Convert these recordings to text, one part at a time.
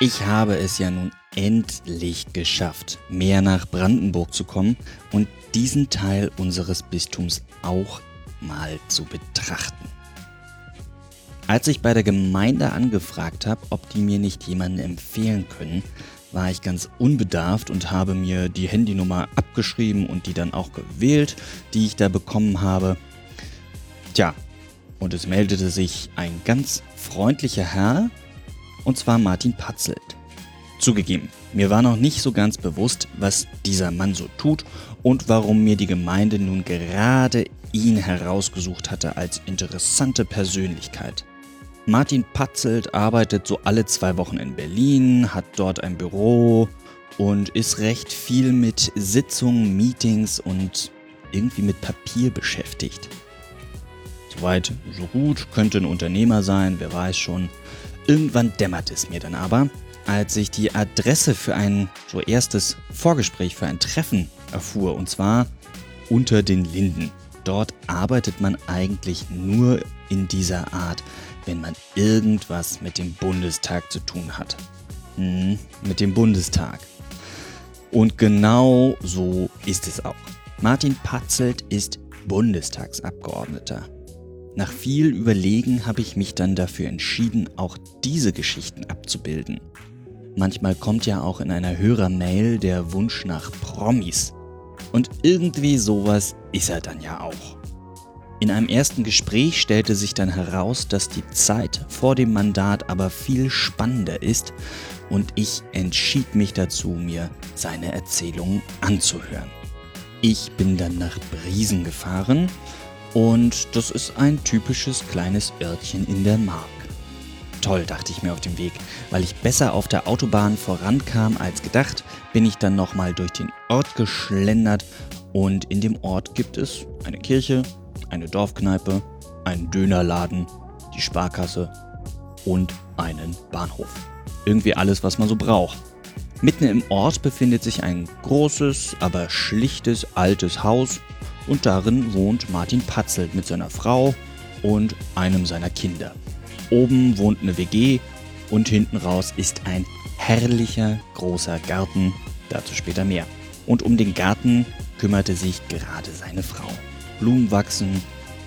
Ich habe es ja nun endlich geschafft, mehr nach Brandenburg zu kommen und diesen Teil unseres Bistums auch mal zu betrachten. Als ich bei der Gemeinde angefragt habe, ob die mir nicht jemanden empfehlen können, war ich ganz unbedarft und habe mir die Handynummer abgeschrieben und die dann auch gewählt, die ich da bekommen habe. Tja, und es meldete sich ein ganz freundlicher Herr, und zwar Martin Patzelt. Zugegeben, mir war noch nicht so ganz bewusst, was dieser Mann so tut und warum mir die Gemeinde nun gerade ihn herausgesucht hatte als interessante Persönlichkeit. Martin Patzelt arbeitet so alle zwei Wochen in Berlin, hat dort ein Büro und ist recht viel mit Sitzungen, Meetings und irgendwie mit Papier beschäftigt. Soweit, so gut, könnte ein Unternehmer sein, wer weiß schon. Irgendwann dämmert es mir dann aber, als ich die Adresse für ein so erstes Vorgespräch, für ein Treffen erfuhr, und zwar unter den Linden. Dort arbeitet man eigentlich nur in dieser Art, wenn man irgendwas mit dem Bundestag zu tun hat. Hm, mit dem Bundestag. Und genau so ist es auch. Martin Patzelt ist Bundestagsabgeordneter. Nach viel Überlegen habe ich mich dann dafür entschieden, auch diese Geschichten abzubilden. Manchmal kommt ja auch in einer Hörermail der Wunsch nach Promis. Und irgendwie sowas ist er dann ja auch. In einem ersten Gespräch stellte sich dann heraus, dass die Zeit vor dem Mandat aber viel spannender ist und ich entschied mich dazu, mir seine Erzählungen anzuhören. Ich bin dann nach Briesen gefahren und das ist ein typisches kleines Örtchen in der Mark. Toll, dachte ich mir auf dem Weg. Weil ich besser auf der Autobahn vorankam als gedacht, bin ich dann nochmal durch den Ort geschlendert und in dem Ort gibt es eine Kirche, eine Dorfkneipe, einen Dönerladen, die Sparkasse und einen Bahnhof. Irgendwie alles, was man so braucht. Mitten im Ort befindet sich ein großes, aber schlichtes altes Haus und darin wohnt Martin Patzelt mit seiner Frau und einem seiner Kinder. Oben wohnt eine WG und hinten raus ist ein herrlicher großer Garten, dazu später mehr. Und um den Garten kümmerte sich gerade seine Frau. Blumen wachsen,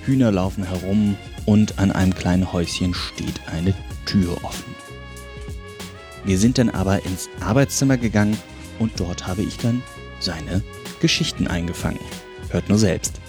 Hühner laufen herum und an einem kleinen Häuschen steht eine Tür offen. Wir sind dann aber ins Arbeitszimmer gegangen und dort habe ich dann seine Geschichten eingefangen. Hört nur selbst.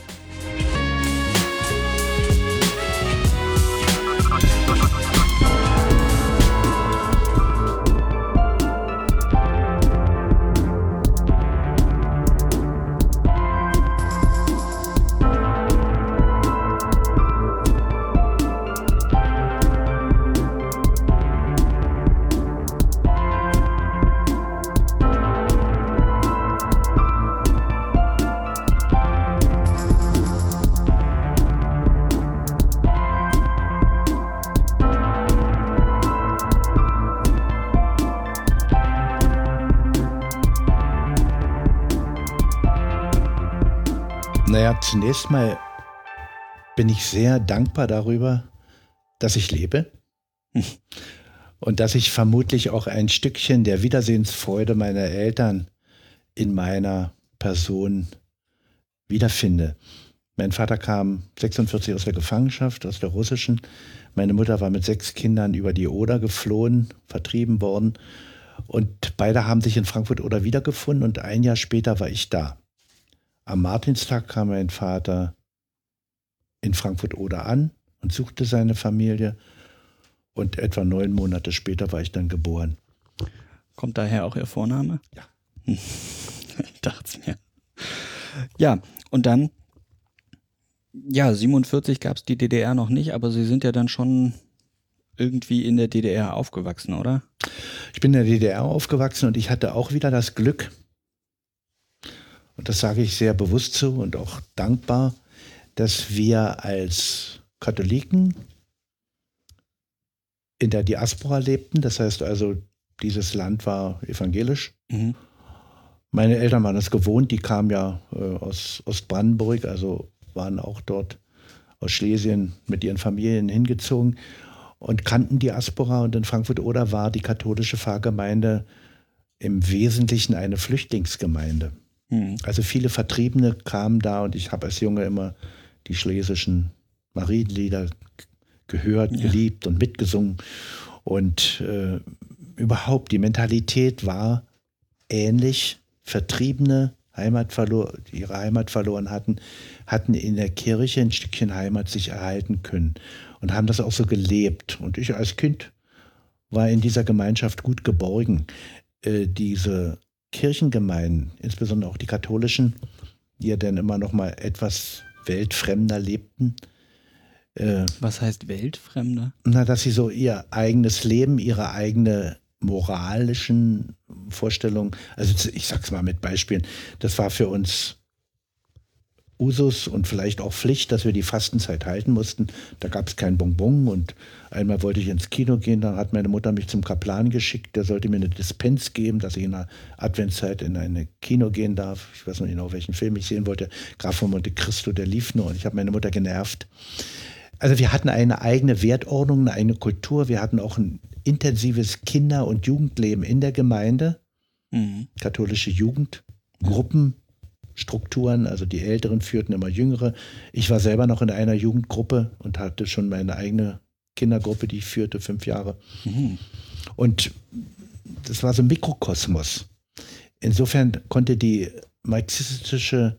Zunächst mal bin ich sehr dankbar darüber, dass ich lebe und dass ich vermutlich auch ein Stückchen der Wiedersehensfreude meiner Eltern in meiner Person wiederfinde. Mein Vater kam 46 aus der Gefangenschaft, aus der russischen. Meine Mutter war mit sechs Kindern über die Oder geflohen, vertrieben worden. Und beide haben sich in Frankfurt Oder wiedergefunden und ein Jahr später war ich da. Am Martinstag kam mein Vater in Frankfurt Oder an und suchte seine Familie. Und etwa neun Monate später war ich dann geboren. Kommt daher auch Ihr Vorname? Ja. ich dachte es mir. Ja, und dann, ja, 47 gab es die DDR noch nicht, aber Sie sind ja dann schon irgendwie in der DDR aufgewachsen, oder? Ich bin in der DDR aufgewachsen und ich hatte auch wieder das Glück, und das sage ich sehr bewusst so und auch dankbar, dass wir als Katholiken in der Diaspora lebten. Das heißt also, dieses Land war evangelisch. Mhm. Meine Eltern waren es gewohnt, die kamen ja äh, aus Ostbrandenburg, also waren auch dort aus Schlesien mit ihren Familien hingezogen. und kannten Diaspora und in Frankfurt-Oder war die katholische Pfarrgemeinde im Wesentlichen eine Flüchtlingsgemeinde. Mhm. Also viele Vertriebene kamen da und ich habe als Junge immer die schlesischen Marienlieder gehört, ja. geliebt und mitgesungen. Und äh, überhaupt die Mentalität war ähnlich. Vertriebene, Heimat verlor, die ihre Heimat verloren hatten, hatten in der Kirche ein Stückchen Heimat sich erhalten können und haben das auch so gelebt. Und ich als Kind war in dieser Gemeinschaft gut geborgen. Äh, diese Kirchengemeinden, insbesondere auch die katholischen, die ja dann immer noch mal etwas weltfremder lebten. Äh, Was heißt weltfremder? Na, dass sie so ihr eigenes Leben, ihre eigene moralischen Vorstellungen, also ich sag's mal mit Beispielen, das war für uns Usus und vielleicht auch Pflicht, dass wir die Fastenzeit halten mussten. Da gab es kein Bonbon und einmal wollte ich ins Kino gehen, dann hat meine Mutter mich zum Kaplan geschickt, der sollte mir eine Dispens geben, dass ich in der Adventszeit in ein Kino gehen darf. Ich weiß noch nicht genau, welchen Film ich sehen wollte. Graf von Monte Cristo, der lief nur und ich habe meine Mutter genervt. Also wir hatten eine eigene Wertordnung, eine eigene Kultur, wir hatten auch ein intensives Kinder- und Jugendleben in der Gemeinde, mhm. katholische Jugend, Gruppen, Strukturen, also die Älteren führten immer Jüngere. Ich war selber noch in einer Jugendgruppe und hatte schon meine eigene Kindergruppe, die ich führte, fünf Jahre. Mhm. Und das war so ein Mikrokosmos. Insofern konnte die marxistische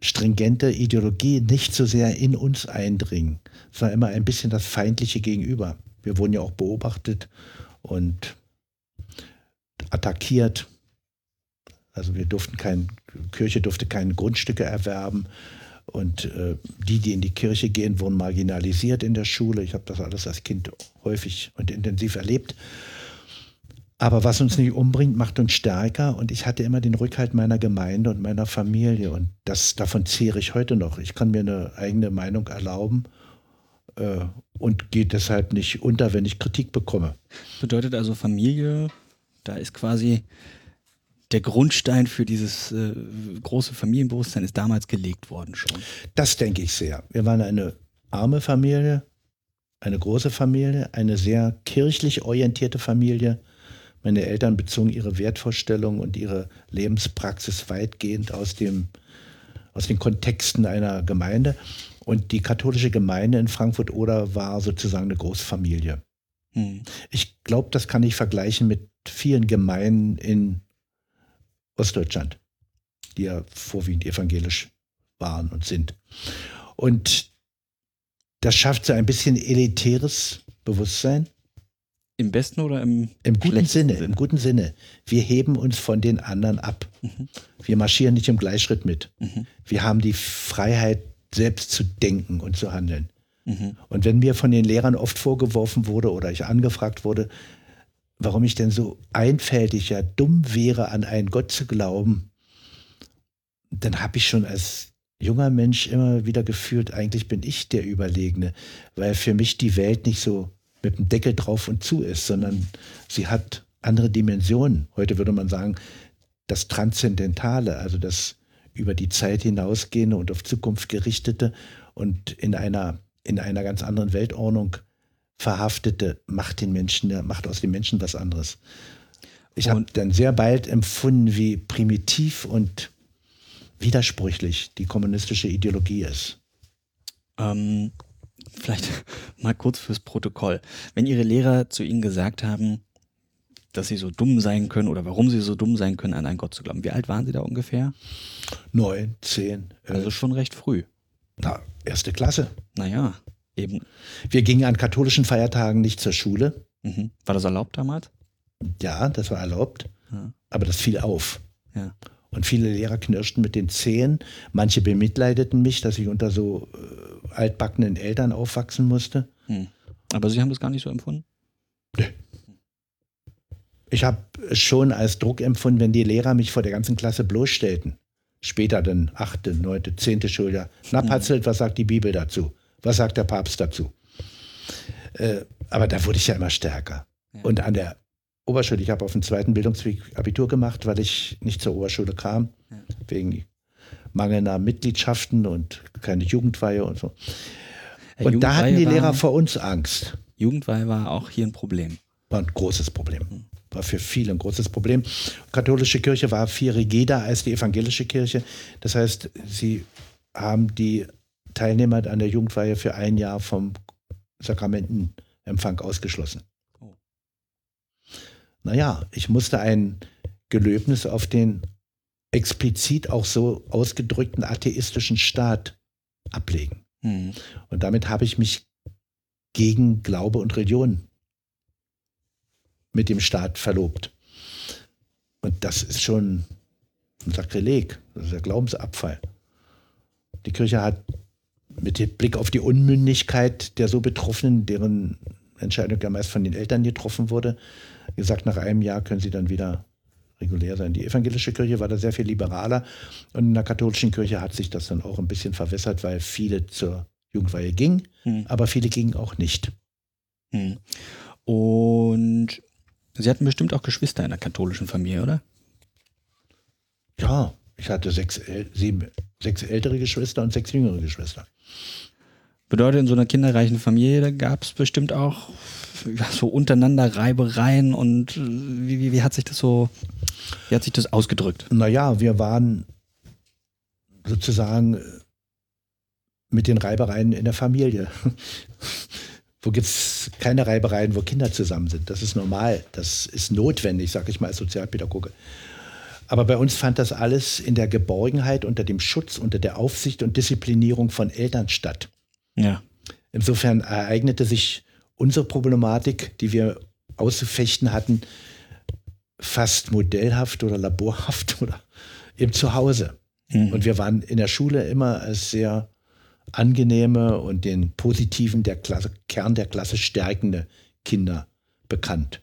stringente Ideologie nicht so sehr in uns eindringen. Es war immer ein bisschen das feindliche Gegenüber. Wir wurden ja auch beobachtet und attackiert. Also wir durften kein, Kirche durfte keine Grundstücke erwerben. Und äh, die, die in die Kirche gehen, wurden marginalisiert in der Schule. Ich habe das alles als Kind häufig und intensiv erlebt. Aber was uns nicht umbringt, macht uns stärker. Und ich hatte immer den Rückhalt meiner Gemeinde und meiner Familie. Und das, davon zehre ich heute noch. Ich kann mir eine eigene Meinung erlauben äh, und gehe deshalb nicht unter, wenn ich Kritik bekomme. Bedeutet also Familie, da ist quasi der Grundstein für dieses äh, große Familienbewusstsein ist damals gelegt worden schon. Das denke ich sehr. Wir waren eine arme Familie, eine große Familie, eine sehr kirchlich orientierte Familie. Meine Eltern bezogen ihre Wertvorstellungen und ihre Lebenspraxis weitgehend aus, dem, aus den Kontexten einer Gemeinde. Und die katholische Gemeinde in Frankfurt-Oder war sozusagen eine Großfamilie. Hm. Ich glaube, das kann ich vergleichen mit vielen Gemeinden in Ostdeutschland, die ja vorwiegend evangelisch waren und sind. Und das schafft so ein bisschen elitäres Bewusstsein. Im besten oder im, Im guten Sinne, Sinne? Im guten Sinne. Wir heben uns von den anderen ab. Mhm. Wir marschieren nicht im Gleichschritt mit. Mhm. Wir haben die Freiheit, selbst zu denken und zu handeln. Mhm. Und wenn mir von den Lehrern oft vorgeworfen wurde oder ich angefragt wurde, warum ich denn so einfältig, ja dumm wäre, an einen Gott zu glauben, dann habe ich schon als junger Mensch immer wieder gefühlt, eigentlich bin ich der Überlegene, weil für mich die Welt nicht so mit dem Deckel drauf und zu ist, sondern sie hat andere Dimensionen. Heute würde man sagen, das Transzendentale, also das über die Zeit hinausgehende und auf Zukunft gerichtete und in einer, in einer ganz anderen Weltordnung Verhaftete macht den Menschen, macht aus den Menschen was anderes. Ich habe dann sehr bald empfunden, wie primitiv und widersprüchlich die kommunistische Ideologie ist. Ähm, vielleicht mal kurz fürs Protokoll. Wenn Ihre Lehrer zu Ihnen gesagt haben, dass Sie so dumm sein können oder warum Sie so dumm sein können, an einen Gott zu glauben, wie alt waren Sie da ungefähr? Neun, zehn. Also schon recht früh. Na, erste Klasse. Naja. Eben. Wir gingen an katholischen Feiertagen nicht zur Schule. Mhm. War das erlaubt damals? Ja, das war erlaubt. Ja. Aber das fiel auf. Ja. Und viele Lehrer knirschten mit den Zehen. Manche bemitleideten mich, dass ich unter so äh, altbackenen Eltern aufwachsen musste. Hm. Aber Sie haben das gar nicht so empfunden? Nee. Ich habe schon als Druck empfunden, wenn die Lehrer mich vor der ganzen Klasse bloßstellten. Später dann achte, neunte, zehnte Schuljahr. Na, hm. Patzelt, was sagt die Bibel dazu? Was sagt der Papst dazu? Äh, aber da wurde ich ja immer stärker. Ja. Und an der Oberschule, ich habe auf dem zweiten Bildungsweg Abitur gemacht, weil ich nicht zur Oberschule kam, ja. wegen mangelnder Mitgliedschaften und keine Jugendweihe und so. und da hatten die Lehrer vor uns Angst. Jugendweihe war auch hier ein Problem. War ein großes Problem. War für viele ein großes Problem. Die katholische Kirche war viel rigider als die evangelische Kirche. Das heißt, sie haben die Teilnehmer an der Jugendweihe für ein Jahr vom Sakramentenempfang ausgeschlossen. Oh. Naja, ich musste ein Gelöbnis auf den explizit auch so ausgedrückten atheistischen Staat ablegen. Mhm. Und damit habe ich mich gegen Glaube und Religion mit dem Staat verlobt. Und das ist schon ein Sakrileg, das ist der Glaubensabfall. Die Kirche hat mit Blick auf die Unmündigkeit der so Betroffenen, deren Entscheidung ja meist von den Eltern getroffen wurde, gesagt, nach einem Jahr können sie dann wieder regulär sein. Die evangelische Kirche war da sehr viel liberaler und in der katholischen Kirche hat sich das dann auch ein bisschen verwässert, weil viele zur Jugendweihe gingen, hm. aber viele gingen auch nicht. Hm. Und Sie hatten bestimmt auch Geschwister in der katholischen Familie, oder? Ja, ich hatte sechs, sieben, sechs ältere Geschwister und sechs jüngere Geschwister. Bedeutet, in so einer kinderreichen Familie gab es bestimmt auch so untereinander Reibereien und äh, wie, wie, wie, hat sich das so, wie hat sich das ausgedrückt? Naja, wir waren sozusagen mit den Reibereien in der Familie. wo gibt es keine Reibereien, wo Kinder zusammen sind. Das ist normal, das ist notwendig, sage ich mal als Sozialpädagoge. Aber bei uns fand das alles in der Geborgenheit, unter dem Schutz, unter der Aufsicht und Disziplinierung von Eltern statt. Ja. Insofern ereignete sich unsere Problematik, die wir auszufechten hatten, fast modellhaft oder laborhaft oder eben zu Hause. Mhm. Und wir waren in der Schule immer als sehr angenehme und den positiven der Klasse, Kern der Klasse stärkende Kinder bekannt.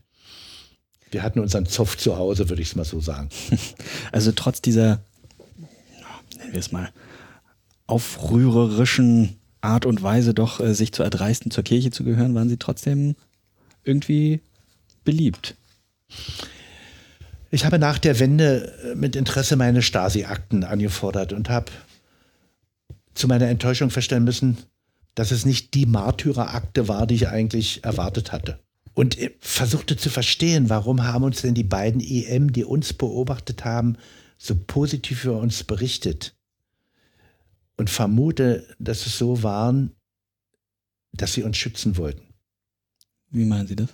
Wir hatten unseren Zoff zu Hause, würde ich es mal so sagen. Also trotz dieser, nennen wir es mal, aufrührerischen Art und Weise doch äh, sich zu erdreisten, zur Kirche zu gehören, waren sie trotzdem irgendwie beliebt. Ich habe nach der Wende äh, mit Interesse meine Stasi-Akten angefordert und habe zu meiner Enttäuschung feststellen müssen, dass es nicht die Märtyrerakte war, die ich eigentlich erwartet hatte. Und äh, versuchte zu verstehen, warum haben uns denn die beiden EM, die uns beobachtet haben, so positiv über uns berichtet und vermute, dass es so waren, dass sie uns schützen wollten. Wie meinen Sie das?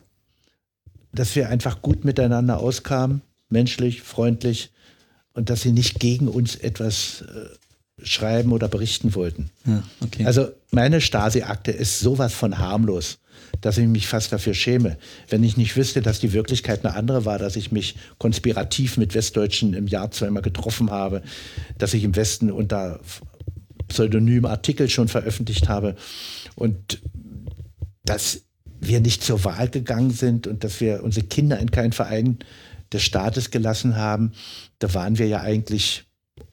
Dass wir einfach gut miteinander auskamen, menschlich, freundlich und dass sie nicht gegen uns etwas äh, schreiben oder berichten wollten. Ja, okay. Also meine Stasi-Akte ist sowas von harmlos, dass ich mich fast dafür schäme. Wenn ich nicht wüsste, dass die Wirklichkeit eine andere war, dass ich mich konspirativ mit Westdeutschen im Jahr zweimal getroffen habe, dass ich im Westen unter pseudonymen Artikel schon veröffentlicht habe und dass wir nicht zur Wahl gegangen sind und dass wir unsere Kinder in keinen Verein des Staates gelassen haben, da waren wir ja eigentlich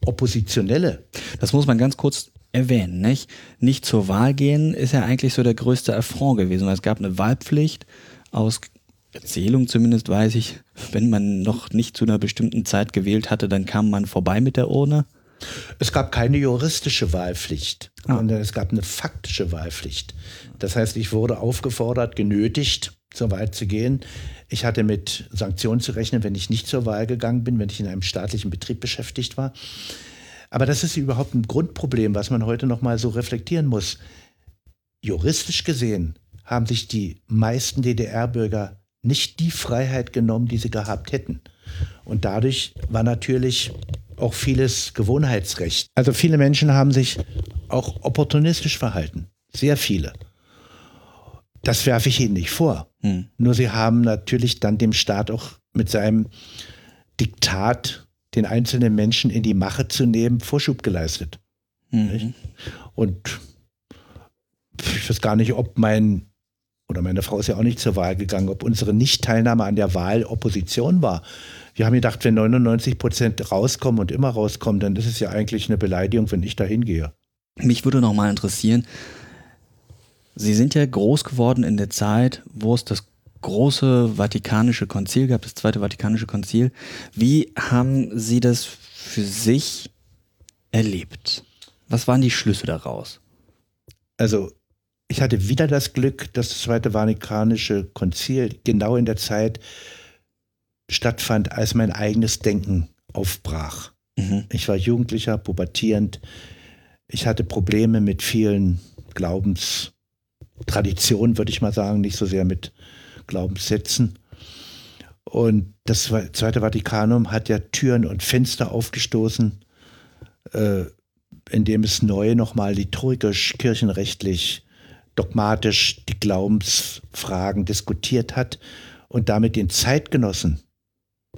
Oppositionelle. Das muss man ganz kurz erwähnen, nicht? Nicht zur Wahl gehen ist ja eigentlich so der größte Affront gewesen, weil es gab eine Wahlpflicht aus Erzählung zumindest weiß ich, wenn man noch nicht zu einer bestimmten Zeit gewählt hatte, dann kam man vorbei mit der Urne. Es gab keine juristische Wahlpflicht, ah. sondern es gab eine faktische Wahlpflicht. Das heißt, ich wurde aufgefordert, genötigt, zur Wahl zu gehen. Ich hatte mit Sanktionen zu rechnen, wenn ich nicht zur Wahl gegangen bin, wenn ich in einem staatlichen Betrieb beschäftigt war. Aber das ist überhaupt ein Grundproblem, was man heute noch mal so reflektieren muss. Juristisch gesehen haben sich die meisten DDR-Bürger nicht die Freiheit genommen, die sie gehabt hätten. Und dadurch war natürlich auch vieles Gewohnheitsrecht. Also viele Menschen haben sich auch opportunistisch verhalten. Sehr viele. Das werfe ich Ihnen nicht vor. Hm. Nur Sie haben natürlich dann dem Staat auch mit seinem Diktat, den einzelnen Menschen in die Mache zu nehmen, Vorschub geleistet. Mhm. Und ich weiß gar nicht, ob mein, oder meine Frau ist ja auch nicht zur Wahl gegangen, ob unsere Nichtteilnahme an der Wahl Opposition war. Wir haben gedacht, wenn 99 Prozent rauskommen und immer rauskommen, dann ist es ja eigentlich eine Beleidigung, wenn ich da hingehe. Mich würde noch mal interessieren, Sie sind ja groß geworden in der Zeit, wo es das große Vatikanische Konzil gab, das Zweite Vatikanische Konzil. Wie haben Sie das für sich erlebt? Was waren die Schlüsse daraus? Also ich hatte wieder das Glück, dass das Zweite Vatikanische Konzil genau in der Zeit stattfand, als mein eigenes Denken aufbrach. Mhm. Ich war Jugendlicher, pubertierend. Ich hatte Probleme mit vielen Glaubenstraditionen, würde ich mal sagen, nicht so sehr mit Glaubenssätzen. Und das Zweite Vatikanum hat ja Türen und Fenster aufgestoßen, äh, indem es neu nochmal liturgisch, kirchenrechtlich, dogmatisch die Glaubensfragen diskutiert hat und damit den Zeitgenossen,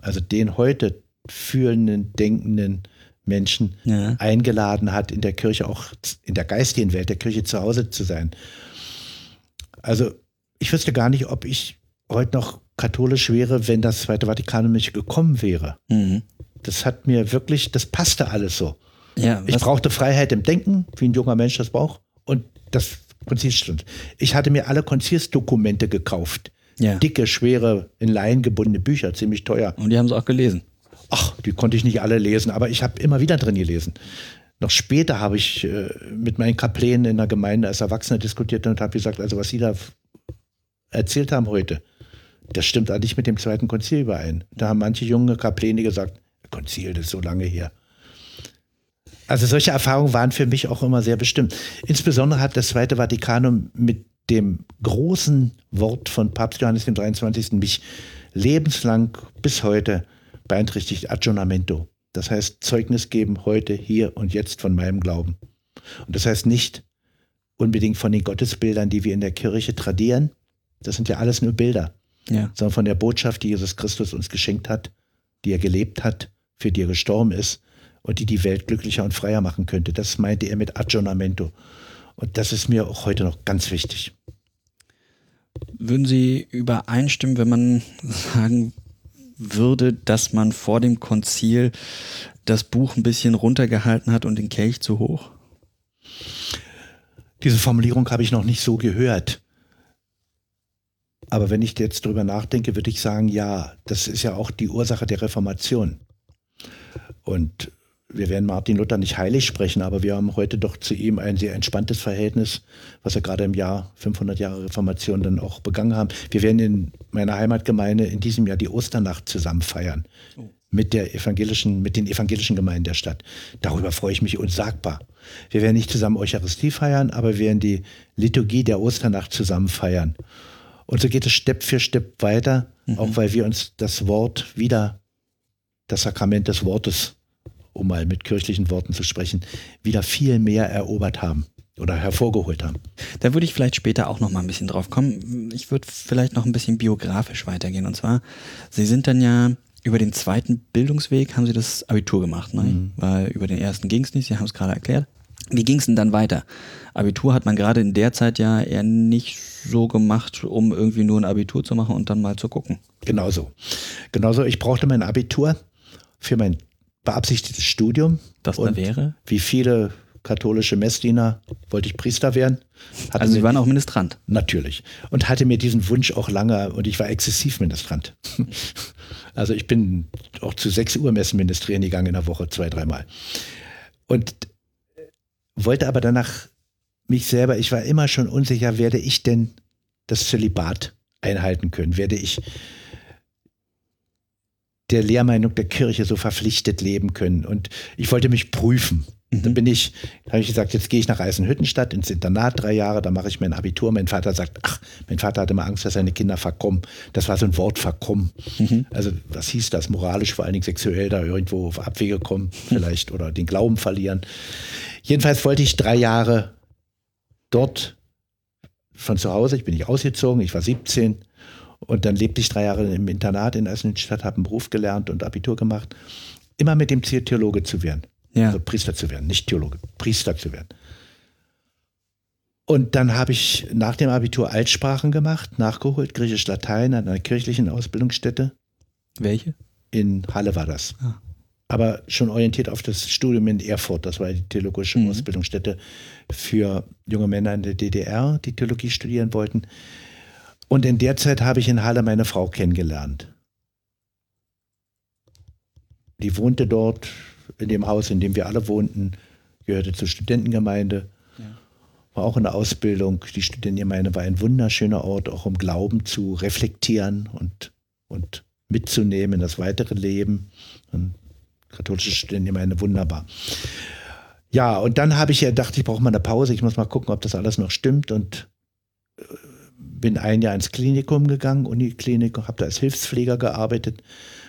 also den heute fühlenden, denkenden Menschen ja. eingeladen hat, in der Kirche auch in der geistigen Welt der Kirche zu Hause zu sein. Also ich wüsste gar nicht, ob ich heute noch katholisch wäre, wenn das Zweite Vatikanum nicht gekommen wäre. Mhm. Das hat mir wirklich, das passte alles so. Ja, ich brauchte Freiheit im Denken, wie ein junger Mensch das braucht. Und das Konzilsstand. Ich hatte mir alle Konzilsdokumente gekauft. Ja. Dicke, schwere, in Laien gebundene Bücher, ziemlich teuer. Und die haben sie auch gelesen. Ach, die konnte ich nicht alle lesen, aber ich habe immer wieder drin gelesen. Noch später habe ich äh, mit meinen Kaplänen in der Gemeinde als Erwachsener diskutiert und habe gesagt, also was Sie da erzählt haben heute, das stimmt eigentlich mit dem zweiten Konzil überein. Da haben manche junge Kapläne gesagt, Konzil, das ist so lange her. Also solche Erfahrungen waren für mich auch immer sehr bestimmt. Insbesondere hat das Zweite Vatikanum mit dem großen Wort von Papst Johannes dem 23. mich lebenslang bis heute beeinträchtigt Aggiornamento. Das heißt Zeugnis geben heute, hier und jetzt von meinem Glauben. Und das heißt nicht unbedingt von den Gottesbildern, die wir in der Kirche tradieren. Das sind ja alles nur Bilder. Ja. Sondern von der Botschaft, die Jesus Christus uns geschenkt hat, die er gelebt hat, für die er gestorben ist und die die Welt glücklicher und freier machen könnte. Das meinte er mit Aggiornamento. Und das ist mir auch heute noch ganz wichtig. Würden Sie übereinstimmen, wenn man sagen würde, dass man vor dem Konzil das Buch ein bisschen runtergehalten hat und den Kelch zu hoch? Diese Formulierung habe ich noch nicht so gehört. Aber wenn ich jetzt drüber nachdenke, würde ich sagen, ja, das ist ja auch die Ursache der Reformation. Und wir werden Martin Luther nicht heilig sprechen, aber wir haben heute doch zu ihm ein sehr entspanntes Verhältnis, was wir gerade im Jahr 500 Jahre Reformation dann auch begangen haben. Wir werden in meiner Heimatgemeinde in diesem Jahr die Osternacht zusammen feiern. Oh. Mit der evangelischen, mit den evangelischen Gemeinden der Stadt. Darüber freue ich mich unsagbar. Wir werden nicht zusammen Eucharistie feiern, aber wir werden die Liturgie der Osternacht zusammen feiern. Und so geht es Step für Step weiter, mhm. auch weil wir uns das Wort wieder, das Sakrament des Wortes um mal mit kirchlichen Worten zu sprechen, wieder viel mehr erobert haben oder hervorgeholt haben. Da würde ich vielleicht später auch noch mal ein bisschen drauf kommen. Ich würde vielleicht noch ein bisschen biografisch weitergehen. Und zwar, Sie sind dann ja über den zweiten Bildungsweg haben Sie das Abitur gemacht, ne? Mhm. weil über den ersten ging es nicht. Sie haben es gerade erklärt. Wie ging es denn dann weiter? Abitur hat man gerade in der Zeit ja eher nicht so gemacht, um irgendwie nur ein Abitur zu machen und dann mal zu gucken. Genauso. Genauso. Ich brauchte mein Abitur für mein beabsichtigtes Studium. Das da wäre? Wie viele katholische Messdiener wollte ich Priester werden. Hatte also Sie waren auch Ministrant? Natürlich. Und hatte mir diesen Wunsch auch lange, und ich war exzessiv Ministrant. Also ich bin auch zu 6 Uhr Messen ministrieren gegangen in der Woche, zwei, dreimal. Und wollte aber danach mich selber, ich war immer schon unsicher, werde ich denn das Zölibat einhalten können? Werde ich der Lehrmeinung der Kirche so verpflichtet leben können. Und ich wollte mich prüfen. Mhm. Dann bin ich, habe ich gesagt, jetzt gehe ich nach Eisenhüttenstadt ins Internat drei Jahre, da mache ich mein Abitur. Mein Vater sagt, ach, mein Vater hatte immer Angst, dass seine Kinder verkommen. Das war so ein Wort verkommen. Mhm. Also was hieß das? Moralisch, vor allen Dingen sexuell da irgendwo auf Abwege kommen vielleicht oder den Glauben verlieren. Jedenfalls wollte ich drei Jahre dort von zu Hause, ich bin nicht ausgezogen, ich war 17, und dann lebte ich drei Jahre im Internat in Eisenstadt, habe einen Beruf gelernt und Abitur gemacht. Immer mit dem Ziel, Theologe zu werden. Ja. Also Priester zu werden, nicht Theologe, Priester zu werden. Und dann habe ich nach dem Abitur Altsprachen gemacht, nachgeholt, Griechisch, Latein an einer kirchlichen Ausbildungsstätte. Welche? In Halle war das. Ah. Aber schon orientiert auf das Studium in Erfurt. Das war die theologische mhm. Ausbildungsstätte für junge Männer in der DDR, die Theologie studieren wollten. Und in der Zeit habe ich in Halle meine Frau kennengelernt. Die wohnte dort in dem Haus, in dem wir alle wohnten, gehörte zur Studentengemeinde. Ja. war auch in der Ausbildung. Die Studiengemeinde war ein wunderschöner Ort, auch um Glauben zu reflektieren und, und mitzunehmen in das weitere Leben. Und katholische Studiengemeinde, wunderbar. Ja, und dann habe ich ja gedacht, ich brauche mal eine Pause, ich muss mal gucken, ob das alles noch stimmt und äh, bin ein Jahr ins Klinikum gegangen, Uniklinik, habe da als Hilfspfleger gearbeitet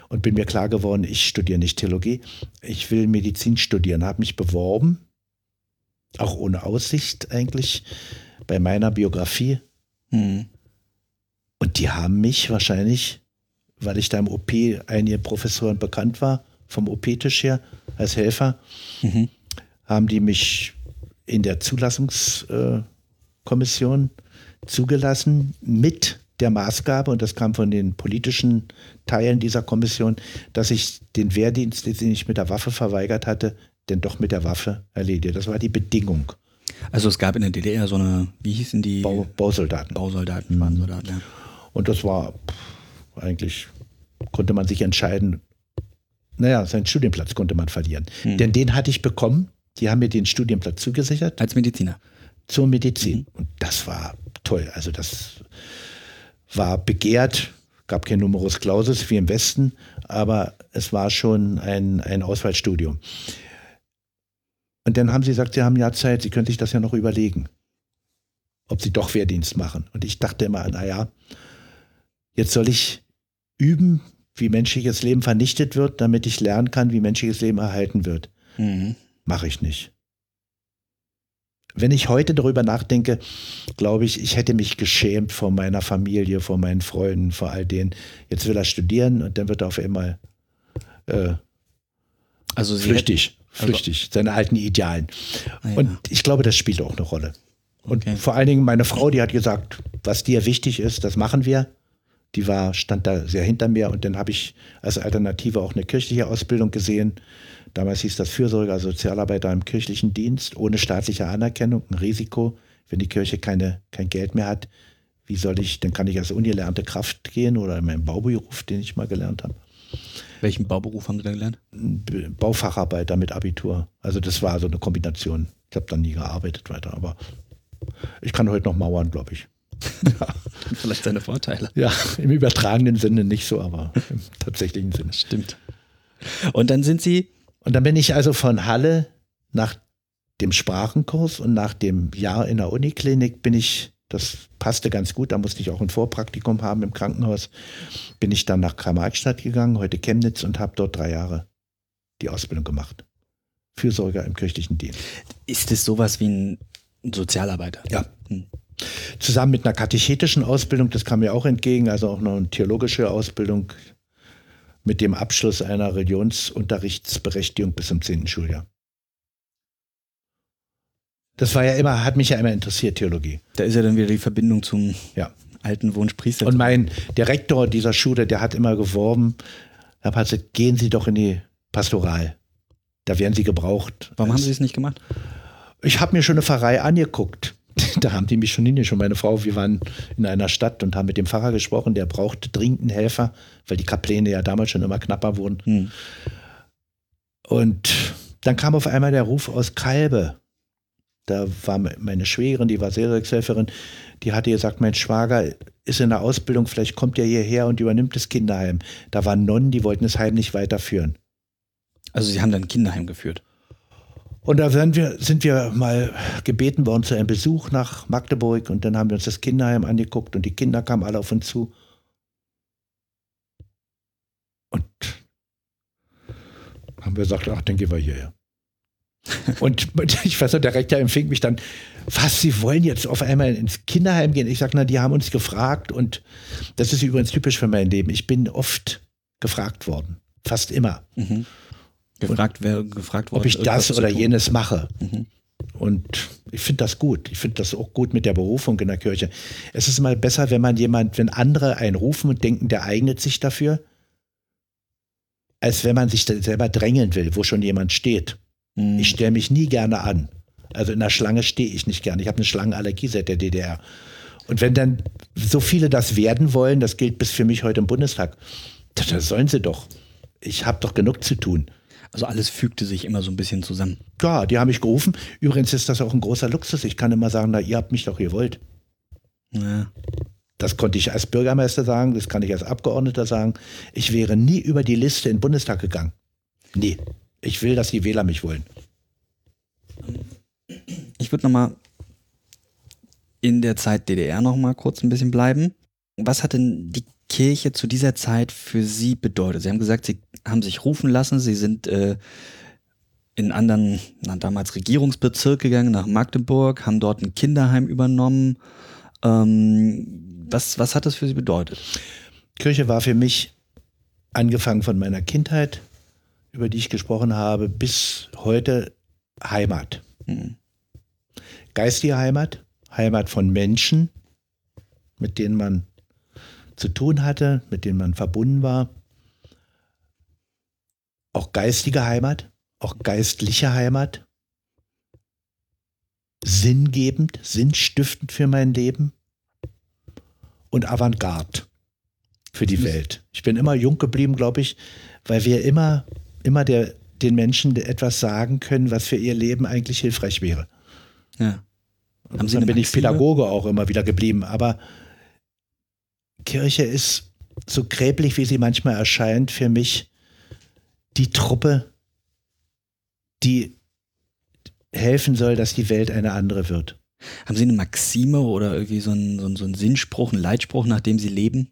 und bin mir klar geworden, ich studiere nicht Theologie, ich will Medizin studieren, habe mich beworben, auch ohne Aussicht eigentlich, bei meiner Biografie. Mhm. Und die haben mich wahrscheinlich, weil ich da im OP einige Professoren bekannt war, vom OP-Tisch her als Helfer, mhm. haben die mich in der Zulassungskommission äh, zugelassen mit der Maßgabe, und das kam von den politischen Teilen dieser Kommission, dass ich den Wehrdienst, den ich mit der Waffe verweigert hatte, denn doch mit der Waffe erledige. Das war die Bedingung. Also es gab in der DDR so eine, wie hießen die? Bau, Bausoldaten. Bausoldaten, mhm. Soldaten, ja. Und das war pff, eigentlich, konnte man sich entscheiden, naja, seinen Studienplatz konnte man verlieren. Mhm. Denn den hatte ich bekommen. Die haben mir den Studienplatz zugesichert. Als Mediziner. Zur Medizin. Mhm. Und das war toll. Also das war begehrt, gab kein Numerus Clausus wie im Westen, aber es war schon ein, ein Auswahlstudium. Und dann haben sie gesagt, sie haben ja Zeit, sie können sich das ja noch überlegen, ob sie doch Wehrdienst machen. Und ich dachte immer, naja, jetzt soll ich üben, wie menschliches Leben vernichtet wird, damit ich lernen kann, wie menschliches Leben erhalten wird. Mhm. Mache ich nicht. Wenn ich heute darüber nachdenke, glaube ich, ich hätte mich geschämt vor meiner Familie, vor meinen Freunden, vor all denen. Jetzt will er studieren und dann wird er auf einmal äh, also flüchtig, hätten, flüchtig, also, seine alten Idealen. Ah, ja. Und ich glaube, das spielt auch eine Rolle. Und okay. vor allen Dingen meine Frau, die hat gesagt, was dir wichtig ist, das machen wir. Die war, stand da sehr hinter mir und dann habe ich als Alternative auch eine kirchliche Ausbildung gesehen. Damals hieß das Fürsorger, Sozialarbeiter im kirchlichen Dienst, ohne staatliche Anerkennung, ein Risiko. Wenn die Kirche keine, kein Geld mehr hat, wie soll ich, dann kann ich als ungelernte Kraft gehen oder in meinem Bauberuf, den ich mal gelernt habe. Welchen Bauberuf haben Sie da gelernt? Baufacharbeiter mit Abitur. Also das war so eine Kombination. Ich habe dann nie gearbeitet weiter, aber ich kann heute noch mauern, glaube ich. Ja. Vielleicht seine Vorteile. Ja, im übertragenen Sinne nicht so, aber im tatsächlichen Sinne. Stimmt. Und dann sind Sie. Und dann bin ich also von Halle nach dem Sprachenkurs und nach dem Jahr in der Uniklinik bin ich, das passte ganz gut, da musste ich auch ein Vorpraktikum haben im Krankenhaus, bin ich dann nach Karl-Marx-Stadt gegangen, heute Chemnitz und habe dort drei Jahre die Ausbildung gemacht. Fürsorger im kirchlichen Dienst. Ist es sowas wie ein Sozialarbeiter? Ja. Hm. Zusammen mit einer katechetischen Ausbildung, das kam mir auch entgegen, also auch noch eine theologische Ausbildung mit dem Abschluss einer Religionsunterrichtsberechtigung bis zum 10. Schuljahr. Das war ja immer, hat mich ja immer interessiert, Theologie. Da ist ja dann wieder die Verbindung zum ja. alten Wunsch Priester. Und mein, der Rektor dieser Schule, der hat immer geworben, Herr Patzet, gehen Sie doch in die Pastoral. Da werden Sie gebraucht. Warum haben Sie es nicht gemacht? Ich habe mir schon eine Pfarrei angeguckt. da haben die mich schon hingeschrieben. Meine Frau, wir waren in einer Stadt und haben mit dem Pfarrer gesprochen, der brauchte dringend einen Helfer, weil die Kapläne ja damals schon immer knapper wurden. Hm. Und dann kam auf einmal der Ruf aus Kalbe. Da war meine Schwägerin, die war Seelsorgshelferin, die hatte gesagt, mein Schwager ist in der Ausbildung, vielleicht kommt er hierher und übernimmt das Kinderheim. Da waren Nonnen, die wollten das Heim nicht weiterführen. Also Sie haben dann ein Kinderheim geführt? Und da sind wir, sind wir mal gebeten worden zu einem Besuch nach Magdeburg und dann haben wir uns das Kinderheim angeguckt und die Kinder kamen alle auf uns zu. Und haben wir gesagt, ach, dann gehen wir hierher. und ich weiß noch, der Rektor empfing mich dann, was, Sie wollen jetzt auf einmal ins Kinderheim gehen? Ich sage, na, die haben uns gefragt und das ist übrigens typisch für mein Leben. Ich bin oft gefragt worden, fast immer. Mhm. Gefragt, wer gefragt worden, ob ich das oder jenes mache. Mhm. Und ich finde das gut. Ich finde das auch gut mit der Berufung in der Kirche. Es ist immer besser, wenn man jemand, wenn andere einen rufen und denken, der eignet sich dafür, als wenn man sich selber drängeln will, wo schon jemand steht. Mhm. Ich stelle mich nie gerne an. Also in der Schlange stehe ich nicht gerne. Ich habe eine Schlangenallergie seit der DDR. Und wenn dann so viele das werden wollen, das gilt bis für mich heute im Bundestag, das sollen sie doch. Ich habe doch genug zu tun. Also alles fügte sich immer so ein bisschen zusammen. Ja, die haben mich gerufen. Übrigens ist das auch ein großer Luxus. Ich kann immer sagen, na, ihr habt mich doch gewollt. Ja. Das konnte ich als Bürgermeister sagen, das kann ich als Abgeordneter sagen. Ich wäre nie über die Liste in den Bundestag gegangen. Nie. Ich will, dass die Wähler mich wollen. Ich würde nochmal in der Zeit DDR nochmal kurz ein bisschen bleiben. Was hat denn die Kirche zu dieser Zeit für Sie bedeutet? Sie haben gesagt, Sie haben sich rufen lassen, Sie sind äh, in anderen, na, damals Regierungsbezirk gegangen, nach Magdeburg, haben dort ein Kinderheim übernommen. Ähm, was, was hat das für Sie bedeutet? Kirche war für mich, angefangen von meiner Kindheit, über die ich gesprochen habe, bis heute Heimat. Mhm. Geistige Heimat, Heimat von Menschen, mit denen man zu tun hatte, mit denen man verbunden war. Auch geistige Heimat, auch geistliche Heimat. Sinngebend, sinnstiftend für mein Leben und Avantgarde für die Welt. Ich bin immer jung geblieben, glaube ich, weil wir immer, immer der, den Menschen etwas sagen können, was für ihr Leben eigentlich hilfreich wäre. Ja. Haben Sie dann bin ich Pädagoge auch immer wieder geblieben. Aber Kirche ist so gräblich, wie sie manchmal erscheint, für mich die Truppe, die helfen soll, dass die Welt eine andere wird. Haben Sie eine Maxime oder irgendwie so einen, so einen, so einen Sinnspruch, einen Leitspruch, nach dem Sie leben?